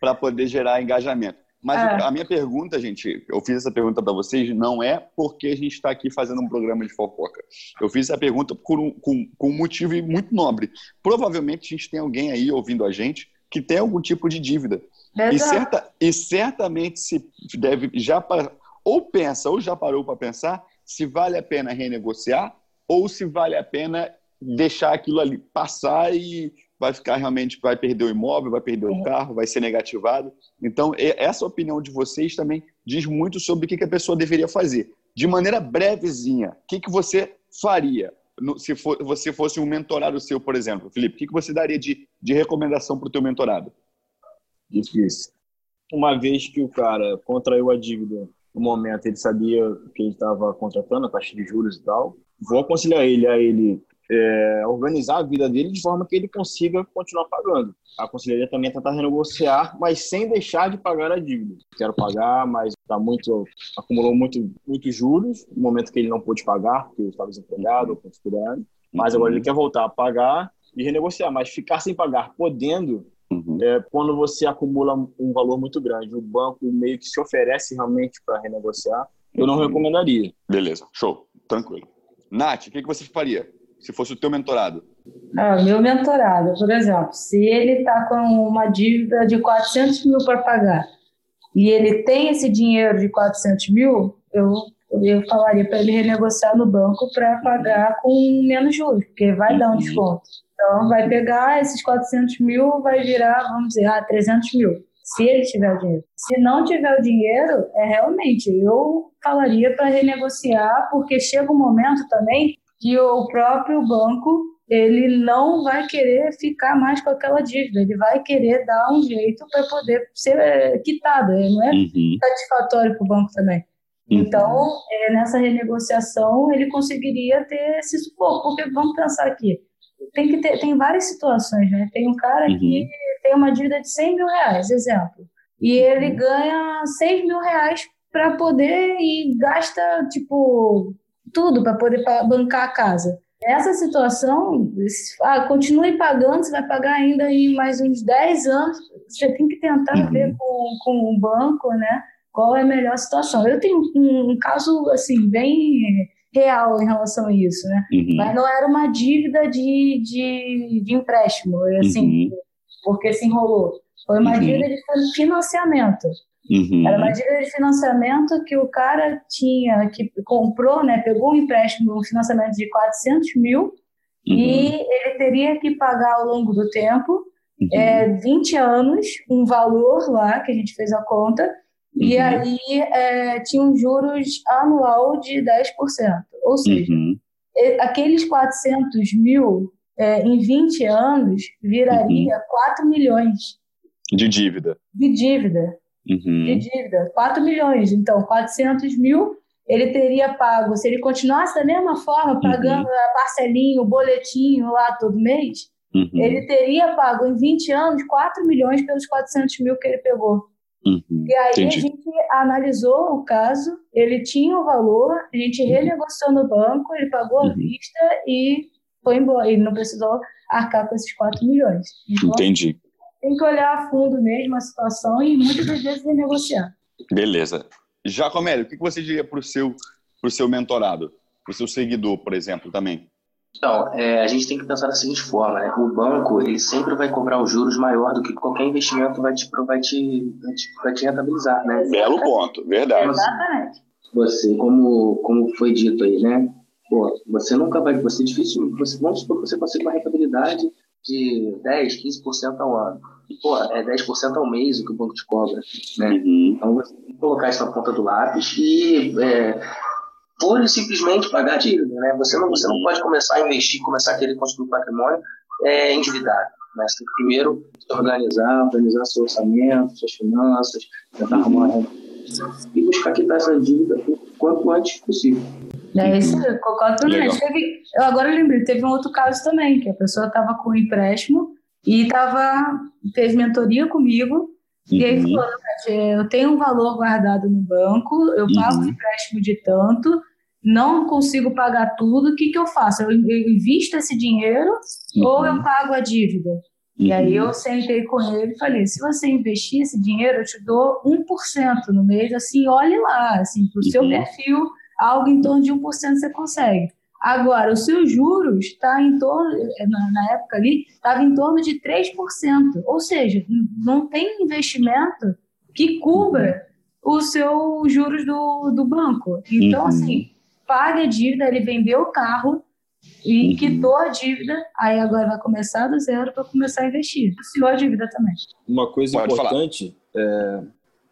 para poder gerar engajamento. Mas é. a minha pergunta, gente, eu fiz essa pergunta para vocês, não é porque a gente está aqui fazendo um programa de fofoca. Eu fiz essa pergunta por um, com, com um motivo muito nobre. Provavelmente a gente tem alguém aí ouvindo a gente que tem algum tipo de dívida. E, certa, e certamente se deve já ou pensa ou já parou para pensar se vale a pena renegociar ou se vale a pena deixar aquilo ali passar e vai ficar realmente, vai perder o imóvel, vai perder o uhum. carro, vai ser negativado. Então, essa opinião de vocês também diz muito sobre o que a pessoa deveria fazer. De maneira brevezinha, o que, que você faria se for, você fosse um mentorado seu, por exemplo? Felipe, o que, que você daria de, de recomendação para o teu mentorado? Difícil. Uma vez que o cara contraiu a dívida, no momento ele sabia que ele estava contratando, a taxa de juros e tal, vou aconselhar ele a ele é, organizar a vida dele de forma que ele consiga continuar pagando. A conselheira também tentar renegociar, mas sem deixar de pagar a dívida. Quero pagar, mas tá muito acumulou muito muitos juros no momento que ele não pôde pagar, porque estava desempregado ou considerado. Mas agora ele quer voltar a pagar e renegociar, mas ficar sem pagar, podendo, uhum. é, quando você acumula um valor muito grande, o banco meio que se oferece realmente para renegociar, eu não uhum. recomendaria. Beleza, show, tranquilo. Nath, o que, que você faria? Se fosse o teu mentorado? Ah, meu mentorado, por exemplo, se ele está com uma dívida de 400 mil para pagar e ele tem esse dinheiro de 400 mil, eu, eu falaria para ele renegociar no banco para pagar com menos juros, porque vai dar um desconto. Então, vai pegar esses 400 mil, vai virar, vamos dizer, ah, 300 mil, se ele tiver o dinheiro. Se não tiver o dinheiro, é realmente, eu falaria para renegociar, porque chega um momento também que o próprio banco ele não vai querer ficar mais com aquela dívida, ele vai querer dar um jeito para poder ser é, quitado, não é uhum. satisfatório para o banco também. Uhum. Então, é, nessa renegociação, ele conseguiria ter esse suporte, porque vamos pensar aqui, tem que ter, tem várias situações, né? Tem um cara uhum. que tem uma dívida de 100 mil reais, exemplo, e ele uhum. ganha 6 mil reais para poder e gasta, tipo, tudo para poder bancar a casa. Essa situação, ah, continue pagando, você vai pagar ainda em mais uns 10 anos, você tem que tentar uhum. ver com, com o banco, né, qual é a melhor situação. Eu tenho um, um caso, assim, bem real em relação a isso, né, uhum. mas não era uma dívida de, de, de empréstimo, assim, uhum. porque se enrolou. Foi uma uhum. dívida de financiamento. Uhum. Era uma dívida de financiamento que o cara tinha, que comprou, né, pegou um empréstimo, um financiamento de 400 mil uhum. e ele teria que pagar ao longo do tempo, uhum. é, 20 anos, um valor lá, que a gente fez a conta, e uhum. aí é, tinha um juros anual de 10%. Ou seja, uhum. aqueles 400 mil é, em 20 anos viraria uhum. 4 milhões. De dívida. De dívida. Uhum. De dívida. 4 milhões. Então, 400 mil ele teria pago, se ele continuasse da mesma forma, uhum. pagando uhum. a parcelinha, o boletinho lá todo mês, uhum. ele teria pago em 20 anos 4 milhões pelos 400 mil que ele pegou. Uhum. E aí Entendi. a gente analisou o caso, ele tinha o valor, a gente uhum. renegociou no banco, ele pagou à vista e foi embora. Ele não precisou arcar com esses 4 milhões. Então, Entendi. Tem que olhar a fundo mesmo a situação e muitas das vezes renegociar. Beleza. Jacomelli, o que você diria para o seu, pro seu mentorado, para o seu seguidor, por exemplo, também? Então, é, a gente tem que pensar da seguinte forma, né? O banco, ele sempre vai cobrar os juros maior do que qualquer investimento vai te, vai te, vai te, vai te rentabilizar, né? Belo ponto, verdade. Exatamente. Você, como, como foi dito aí, né? Pô, você nunca vai, você é difícil, você, vamos supor que você consiga uma rentabilidade de 10, 15% ao ano. E, pô, é 10% ao mês o que o banco te cobra, né? Uhum. Então, você tem que colocar isso na ponta do lápis e é, pura e simplesmente pagar a dívida, né? Você não, você não pode começar a investir, começar a querer construir patrimônio é, endividado. Né? Você tem que primeiro se organizar, organizar seu orçamento, suas finanças, tentar arrumar uma e buscar quitar essa dívida o quanto antes possível. É isso, eu concordo. Teve, eu agora lembrei, teve um outro caso também, que a pessoa estava com um empréstimo e tava, fez mentoria comigo, uhum. e aí uhum. falou, eu tenho um valor guardado no banco, eu pago uhum. empréstimo de tanto, não consigo pagar tudo, o que, que eu faço? Eu invisto esse dinheiro uhum. ou eu pago a dívida? E aí uhum. eu sentei com ele e falei, se você investir esse dinheiro, eu te dou 1% no mês, assim, olhe lá, assim, para o seu uhum. perfil algo em torno de 1% você consegue. Agora, os seus juros está em torno, na, na época ali, estava em torno de 3%. Ou seja, não tem investimento que cubra os seus juros do, do banco. Então, uhum. assim, paga a dívida, ele vendeu o carro e uhum. quitou a dívida, aí agora vai começar do zero para começar a investir. Quitou a dívida também. Uma coisa Pode importante, é,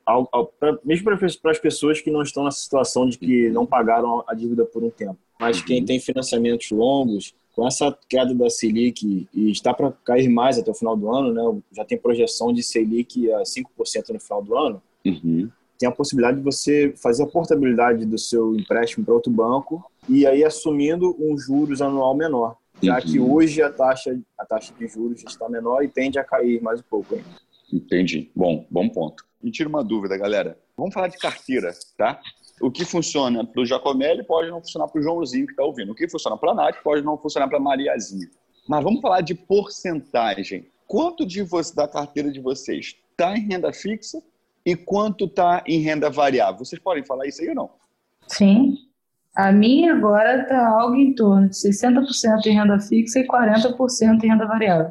ao, ao, pra, mesmo para as pessoas que não estão nessa situação de que não pagaram a dívida por um tempo, mas uhum. quem tem financiamentos longos, com essa queda da Selic e está para cair mais até o final do ano, né? Já tem projeção de Selic a 5% no final do ano. Uhum. Tem a possibilidade de você fazer a portabilidade do seu empréstimo para outro banco e aí assumindo um juros anual menor, já uhum. que hoje a taxa, a taxa de juros está menor e tende a cair mais um pouco ainda. Entendi. Bom, bom ponto. Me tira uma dúvida, galera. Vamos falar de carteira, tá? O que funciona para o Jacomelli pode não funcionar para o Joãozinho que está ouvindo. O que funciona para a Nath pode não funcionar para a Mariazinha. Mas vamos falar de porcentagem. Quanto de você, da carteira de vocês está em renda fixa e quanto está em renda variável? Vocês podem falar isso aí ou não? Sim. A minha agora está algo em torno de 60% em renda fixa e 40% em renda variável.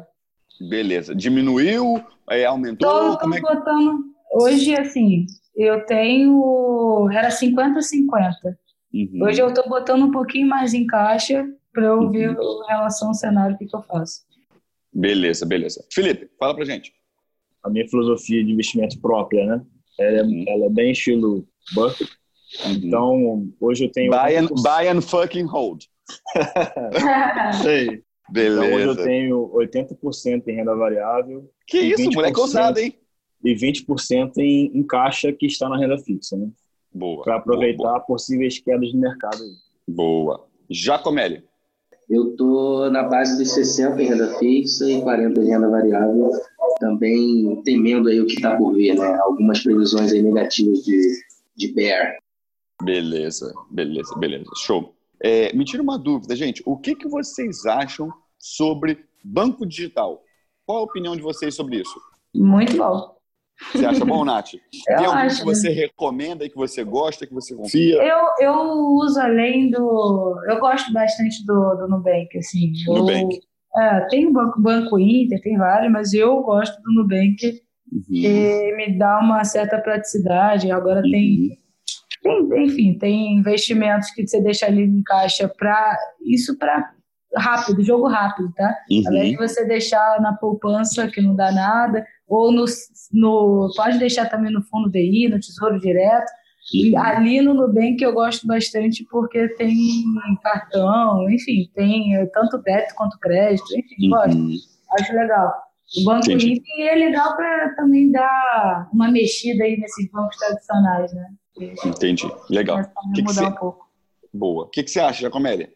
Beleza. Diminuiu? É, aumentou? Estou é que... botando Hoje, assim, eu tenho. Era 50-50. Uhum. Hoje eu estou botando um pouquinho mais em caixa para eu uhum. ver em relação ao cenário o que, que eu faço. Beleza, beleza. Felipe, fala pra gente. A minha filosofia de investimento própria, né? Ela, é, uhum. ela é bem estilo Buffett. Uhum. Então, hoje eu tenho. Buy and, buy and fucking hold. Sei. Beleza. Então, hoje eu tenho 80% em renda variável. Que isso, moleque ousado, hein? E 20% em, em caixa que está na renda fixa, né? Boa. Para aproveitar boa, boa. possíveis quedas de mercado. Boa. Jacomelli. Eu estou na base de 60 em renda fixa e 40 em renda variável, também temendo aí o que está por vir, né? Algumas previsões aí negativas de, de bear. Beleza, beleza, beleza. Show. É, me tira uma dúvida, gente. O que, que vocês acham sobre banco digital? Qual a opinião de vocês sobre isso? Muito bom. Você acha bom, Nath? Eu Tem algum acho. que você recomenda, que você gosta, que você confia? Eu, eu uso além do... Eu gosto bastante do, do Nubank, assim. Eu, Nubank. É, tem o Banco, Banco Inter, tem vários, mas eu gosto do Nubank uhum. e me dá uma certa praticidade. Agora uhum. tem, tem, enfim, tem investimentos que você deixa ali em caixa para isso para rápido, jogo rápido, tá? Uhum. Invés de você deixar na poupança que não dá nada, ou no, no pode deixar também no fundo DI, no Tesouro Direto. E ali no Nubank eu gosto bastante porque tem cartão, enfim, tem tanto débito quanto crédito, enfim, uhum. gosto. Acho legal. O Banco Inter é legal para também dar uma mexida aí nesses bancos tradicionais, né? Entendi. Legal. Que mudar que um pouco. Boa. O que, que você acha, Jacomélia?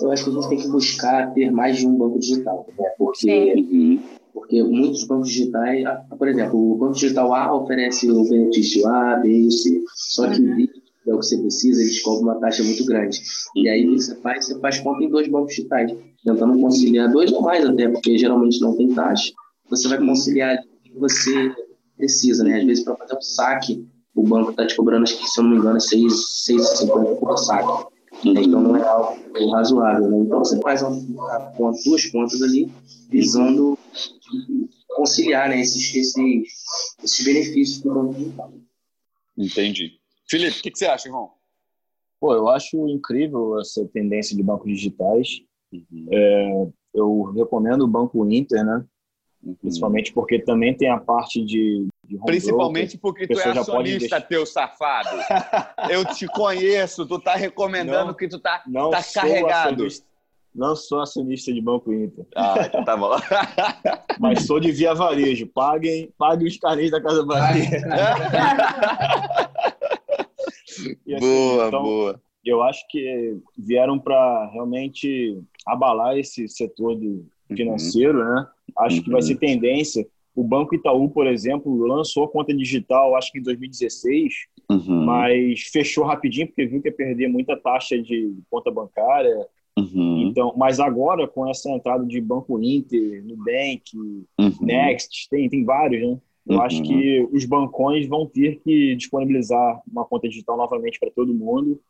Eu acho que a gente tem que buscar ter mais de um banco digital, né? porque, uhum. Porque muitos bancos digitais, ah, por exemplo, o banco digital A oferece o benefício A, B e C, só que uhum. é o que você precisa, eles cobram uma taxa muito grande. E aí você faz? Você faz conta em dois bancos digitais tentando conciliar dois ou mais até, porque geralmente não tem taxa. Você vai conciliar o que você precisa, né? Às vezes, para fazer um saque, o banco está te cobrando, acho que, se eu não me engano, 6,50 por saque. Então, não é algo razoável, né? Então, você faz uma, uma, duas contas ali, visando conciliar né, esses, esses, esses benefícios do banco digital. Entendi. Felipe, o que, que você acha, irmão? Pô, eu acho incrível essa tendência de bancos digitais. Uhum. É, eu recomendo o Banco Inter, né? Uhum. Principalmente porque também tem a parte de. de Principalmente broker, porque tu é acionista, teu safado. eu te conheço, tu tá recomendando não, que tu tá, não tá carregado. Não sou acionista de Banco Inter. Ah, então tá bom. Mas sou de Via Varejo. Paguem, paguem os carnês da Casa Bahia. assim, boa, então, boa. Eu acho que vieram para realmente abalar esse setor do uhum. financeiro, uhum. né? Acho uhum. que vai uhum. ser tendência. O Banco Itaú, por exemplo, lançou a conta digital, acho que em 2016, uhum. mas fechou rapidinho porque viu que ia perder muita taxa de conta bancária. Uhum. Então, mas agora com essa entrada de Banco Inter, Nubank, uhum. Next, tem, tem vários, né? Eu acho que os bancões vão ter que disponibilizar uma conta digital novamente para todo mundo,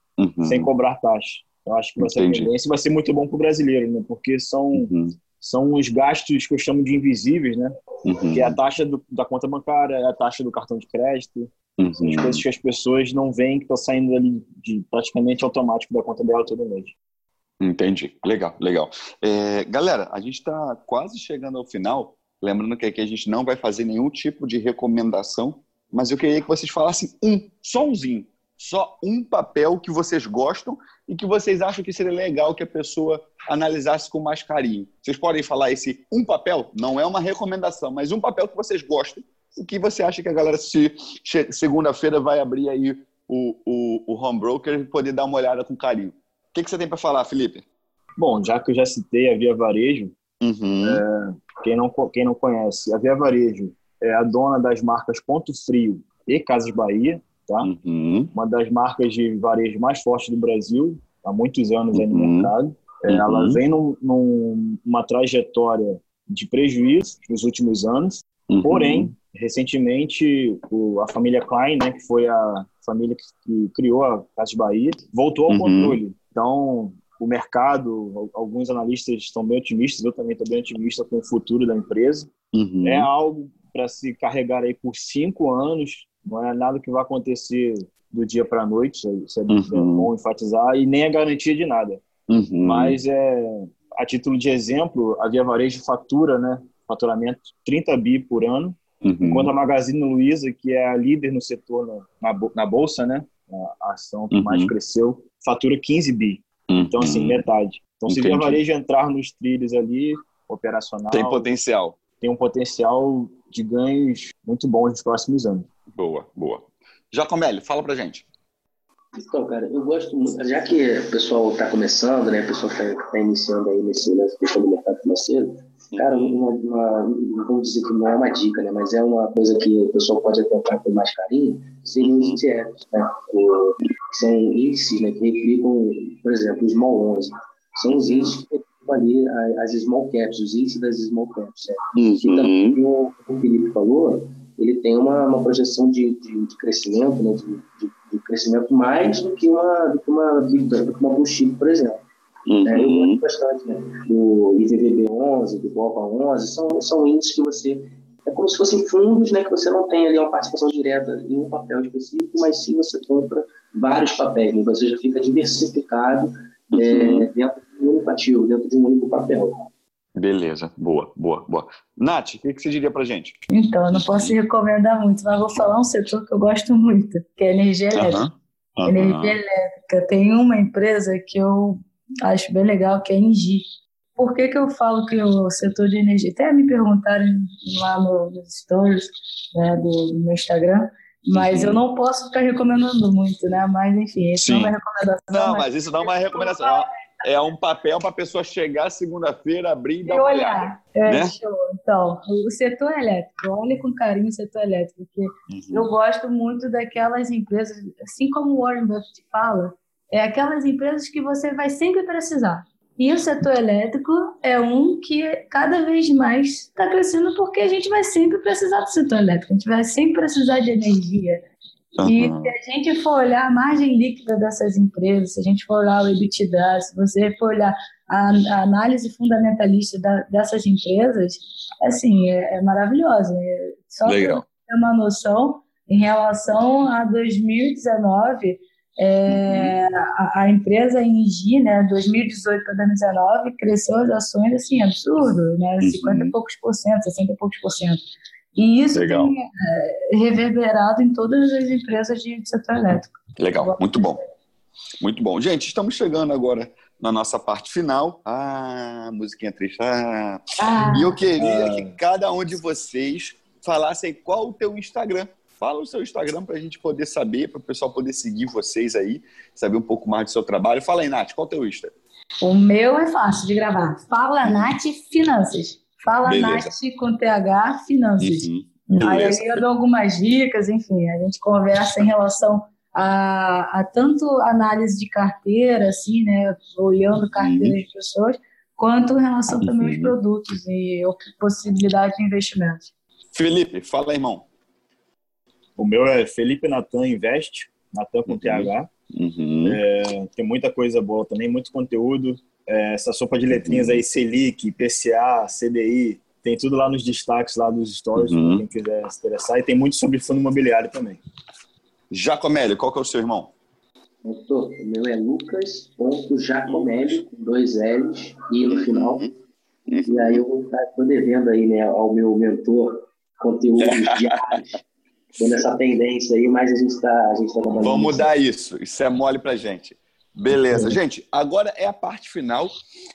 sem cobrar taxa. Eu acho que vai ser tendência vai ser muito bom para o brasileiro, né? Porque são, uhum. são os gastos que eu chamo de invisíveis, né? Uhum. Que é a taxa do, da conta bancária, a taxa do cartão de crédito, uhum. são as coisas que as pessoas não veem que estão saindo ali de praticamente automático da conta dela todo mês. Entendi. Legal, legal. É, galera, a gente está quase chegando ao final. Lembrando que aqui a gente não vai fazer nenhum tipo de recomendação, mas eu queria que vocês falassem um, só umzinho, só um papel que vocês gostam e que vocês acham que seria legal que a pessoa analisasse com mais carinho. Vocês podem falar esse um papel, não é uma recomendação, mas um papel que vocês gostem e que você acha que a galera, se segunda-feira, vai abrir aí o, o, o home broker e poder dar uma olhada com carinho. O que, que você tem para falar, Felipe? Bom, já que eu já citei a Via Varejo, uhum. é, quem, não, quem não conhece, a Via Varejo é a dona das marcas Ponto Frio e Casas Bahia, tá? Uhum. Uma das marcas de varejo mais fortes do Brasil, há muitos anos aí no uhum. mercado. É, ela uhum. vem num, numa trajetória de prejuízo nos últimos anos, uhum. porém, recentemente, o, a família Klein, né, que foi a família que, que criou a Casa Bahia, voltou ao uhum. controle. Então, o mercado, alguns analistas estão bem otimistas, eu também estou bem otimista com o futuro da empresa. Uhum. É algo para se carregar aí por cinco anos, não é nada que vai acontecer do dia para a noite, isso é, uhum. bom enfatizar, e nem é garantia de nada. Uhum. Mas, é, a título de exemplo, a Via Varejo fatura, né, faturamento 30 bi por ano, uhum. enquanto a Magazine Luiza, que é a líder no setor na, na bolsa, né, a ação que mais uhum. cresceu, fatura 15 bi. Então, assim, uhum. metade. Então, se a Via Varejo entrar nos trilhos ali, operacional... Tem potencial. Tem um potencial de ganhos muito bons nos próximos anos. Boa, boa. Jacomelli, fala pra gente. Então, cara, eu gosto muito, já que o pessoal está começando, né, o pessoal está tá iniciando aí nesse, do mercado financeiro, cara, uma, uma, não vamos dizer que não é uma dica, né, mas é uma coisa que o pessoal pode atentar com mais carinho, seriam os ETFs, né, são índices né, que replicam, por exemplo, os small 11. São os índices que replicam ali as small caps, os índices das small caps. Né? Uhum. E também, como o Felipe falou, ele tem uma, uma projeção de, de, de crescimento, né, de, de, de, crescimento mais do que uma, do que uma, do que uma chip, por exemplo. Uhum. É, eu gosto bastante né, do IVVB 11, do BOPA 11, são, são índices que você é como se fossem fundos, né, que você não tem ali uma participação direta em um papel específico, mas sim você compra vários papéis, né, você já fica diversificado é, uhum. dentro de um único ativo, dentro de um único papel. Beleza, boa, boa, boa. Nath, o que, que você diria pra gente? Então, eu não posso recomendar muito, mas vou falar um setor que eu gosto muito, que é energia elétrica. Uhum. Energia elétrica. Tem uma empresa que eu acho bem legal, que é a Engie. Por que, que eu falo que o setor de energia... Até me perguntaram lá no, nos stories né, do, do meu Instagram, mas uhum. eu não posso ficar recomendando muito, né? Mas, enfim, isso Sim. não é recomendação. Não, mas, mas isso não é uma recomendação é um papel para a pessoa chegar segunda-feira, abrir e dar uma olhar. Olhada, é, né? show. Então, o setor elétrico, olhe com carinho o setor elétrico, porque uhum. eu gosto muito daquelas empresas, assim como o Warren Buffett fala, é aquelas empresas que você vai sempre precisar. E o setor elétrico é um que cada vez mais está crescendo porque a gente vai sempre precisar do setor elétrico, a gente vai sempre precisar de energia. Uhum. E se a gente for olhar a margem líquida dessas empresas, se a gente for olhar o EBITDA, se você for olhar a, a análise fundamentalista da, dessas empresas, assim, é, é maravilhosa. É, só para ter uma noção, em relação a 2019, é, uhum. a, a, empresa Engie, né, 2018 para 2019, cresceu as ações assim, absurdo, né, 50 uhum. e poucos por cento, 60 e poucos por cento. E isso Legal. tem é, reverberado em todas as empresas de setor elétrico. Legal, muito bom. Muito bom. Gente, estamos chegando agora na nossa parte final. Ah, musiquinha triste. Ah. ah. E eu queria ah. que cada um de vocês falassem qual o teu Instagram. Fala o seu Instagram para a gente poder saber, para o pessoal poder seguir vocês aí, saber um pouco mais do seu trabalho. Fala aí, Nath, qual é o teu Insta? O meu é fácil de gravar. Fala Nath Finanças. Fala Beleza. Nath com TH Finanças. Uhum. Aí eu dou algumas dicas, enfim, a gente conversa em relação a, a tanto análise de carteira, assim, né, olhando carteira uhum. de pessoas, quanto em relação uhum. também aos produtos e possibilidade de investimento. Felipe, fala, irmão. O meu é Felipe Natan Invest, Natan com TH. Uhum. É, tem muita coisa boa também, muito conteúdo. É, essa sopa de letrinhas aí, Selic, PCA, CDI, tem tudo lá nos destaques lá dos stories, uhum. quem quiser se interessar. E tem muito sobre fundo imobiliário também. Jacomelli, qual que é o seu irmão? Doutor, o meu é lucas.jacomelli, com dois L's e no final. Uhum. E aí eu vou estar devendo aí, né, ao meu mentor conteúdos diários. Tendo essa tendência aí, mas a gente está tá trabalhando. Vamos mudar isso. Isso é mole pra gente. Beleza. Gente, agora é a parte final.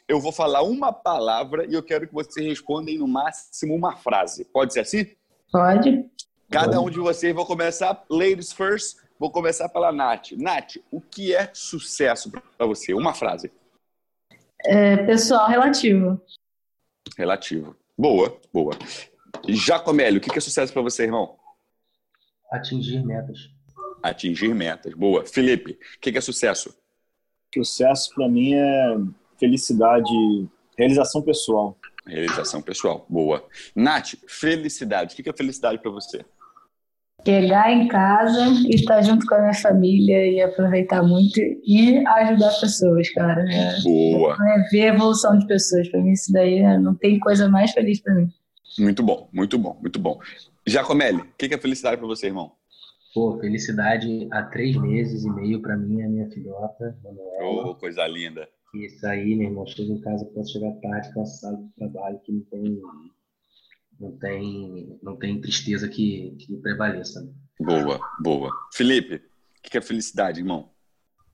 Eu vou falar uma palavra e eu quero que vocês respondam no máximo uma frase. Pode ser assim? Pode. Cada um de vocês, vou começar, ladies first, vou começar pela Nath. Nath, o que é sucesso para você? Uma frase. É, pessoal, relativo. Relativo. Boa, boa. Jacomélio, o que é sucesso para você, irmão? Atingir metas. Atingir metas. Boa. Felipe, o que é sucesso? Sucesso para mim é felicidade, realização pessoal. Realização pessoal, boa. Nath, felicidade. O que é felicidade para você? Chegar em casa e estar junto com a minha família e aproveitar muito e ajudar pessoas, cara. É, boa. É ver a evolução de pessoas. Para mim, isso daí é, não tem coisa mais feliz para mim. Muito bom, muito bom, muito bom. Jacomelli, o que é felicidade para você, irmão? Pô, felicidade há três meses e meio para mim, a minha filhota, Manuela. Oh, coisa linda. Isso aí, meu irmão, chega em casa, posso chegar tarde, cansado do trabalho, que não tem, não tem, não tem tristeza que, que prevaleça. Boa, boa. Felipe, o que é felicidade, irmão?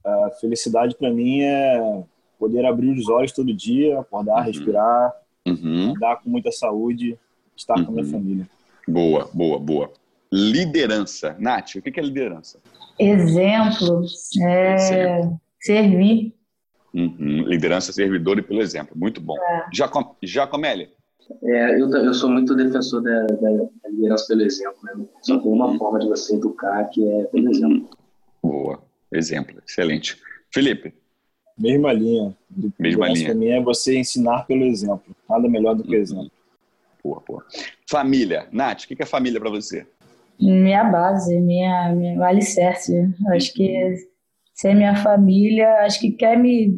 A felicidade para mim é poder abrir os olhos todo dia, acordar, uhum. respirar, uhum. andar com muita saúde, estar uhum. com a minha uhum. família. Boa, boa, boa. Liderança. Nath, o que é liderança? Exemplo. É servir. Uhum. Liderança servidor e pelo exemplo. Muito bom. É. Jacom, Jacomelli. É, eu, eu sou muito defensor da, da, da liderança pelo exemplo. Né? Só tem uma uhum. forma de você educar que é pelo uhum. exemplo. Boa. Exemplo. Excelente. Felipe. Mesma linha. Mesma linha. Para mim é você ensinar pelo exemplo. Nada melhor do que o uhum. exemplo. Boa, boa. Família. Nath, o que é família para você? minha base, minha, minha alicerce. Acho que ser minha família, acho que quer me.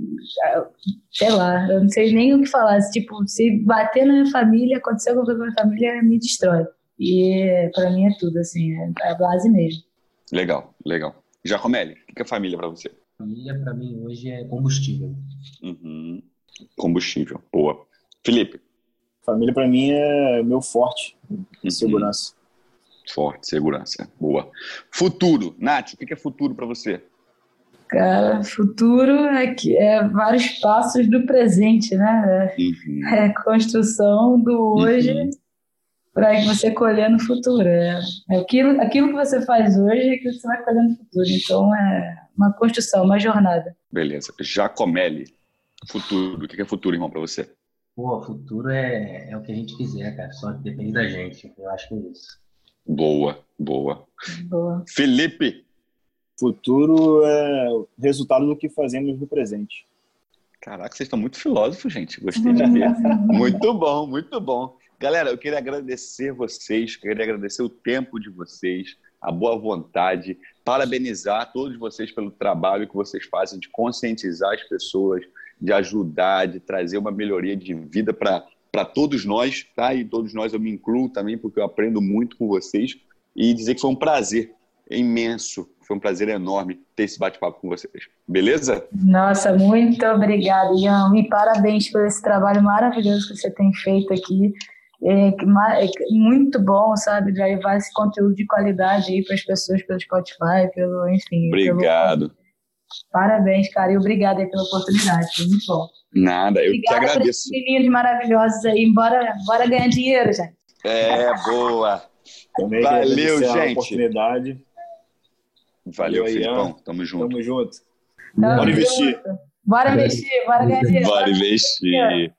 Sei lá, eu não sei nem o que falar. Tipo, se bater na minha família, acontecer alguma coisa com a minha família, me destrói. E para mim é tudo, assim, é, é a base mesmo. Legal, legal. Jacomeli, o que é família para você? Família para mim hoje é combustível. Uhum. Combustível, boa. Felipe? Família para mim é meu forte, uhum. segurança. Forte, segurança, boa. Futuro, Nath, o que é futuro para você? Cara, futuro é, que, é vários passos do presente, né? Uhum. É construção do hoje uhum. para que você colher no futuro. É, é aquilo, aquilo que você faz hoje é que você vai colher no futuro. Então é uma construção, uma jornada. Beleza. Jacomeli, futuro. O que é futuro, irmão, para você? Pô, futuro é, é o que a gente quiser, cara. Só depende da gente. Eu acho que é isso. Boa, boa. Boa. Felipe, Futuro é resultado do que fazemos no presente. Caraca, vocês estão muito filósofos, gente. Gostei de ver. muito bom, muito bom. Galera, eu queria agradecer vocês, queria agradecer o tempo de vocês, a boa vontade, parabenizar todos vocês pelo trabalho que vocês fazem de conscientizar as pessoas, de ajudar, de trazer uma melhoria de vida para todos nós, tá? E todos nós eu me incluo também, porque eu aprendo muito com vocês. E dizer que foi um prazer imenso foi um prazer enorme ter esse bate-papo com vocês. Beleza? Nossa, muito obrigada, Ian. E parabéns por esse trabalho maravilhoso que você tem feito aqui. É, é muito bom, sabe, levar esse conteúdo de qualidade aí para as pessoas pelo Spotify, pelo, enfim. Obrigado. Pelo... Parabéns, cara, e obrigada aí pela oportunidade, foi muito bom. Nada, eu Obrigada te agradeço. meninos maravilhosos aí, bora, bora ganhar dinheiro, gente. É, boa. Valeu, gente. oportunidade. Valeu, Filipão. Tamo junto. Tamo junto. Tamo bora investir. Bora investir, bora ganhar dinheiro. Bora investir.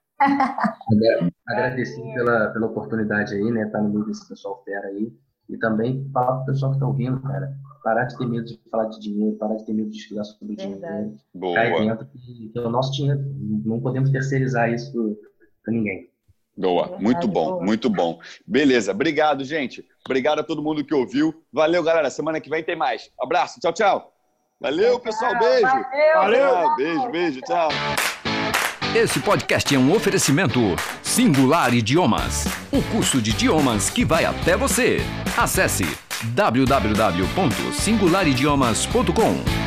Agradecer pela, pela oportunidade aí, né? Tá no meio desse pessoal fera aí. E também falar pro pessoal que tá ouvindo, cara. Parar de ter medo de falar de dinheiro, parar de ter medo de estudar sobre Verdade. dinheiro. Boa. Cai dentro que, que é o nosso dinheiro. Não podemos terceirizar isso para ninguém. Boa, muito bom, muito bom. Beleza, obrigado, gente. Obrigado a todo mundo que ouviu. Valeu, galera. Semana que vem tem mais. Abraço, tchau, tchau. Valeu, pessoal. Beijo. Valeu. Valeu. Beijo, beijo, tchau. Esse podcast é um oferecimento Singular Idiomas, o curso de idiomas que vai até você. Acesse www.singularidiomas.com.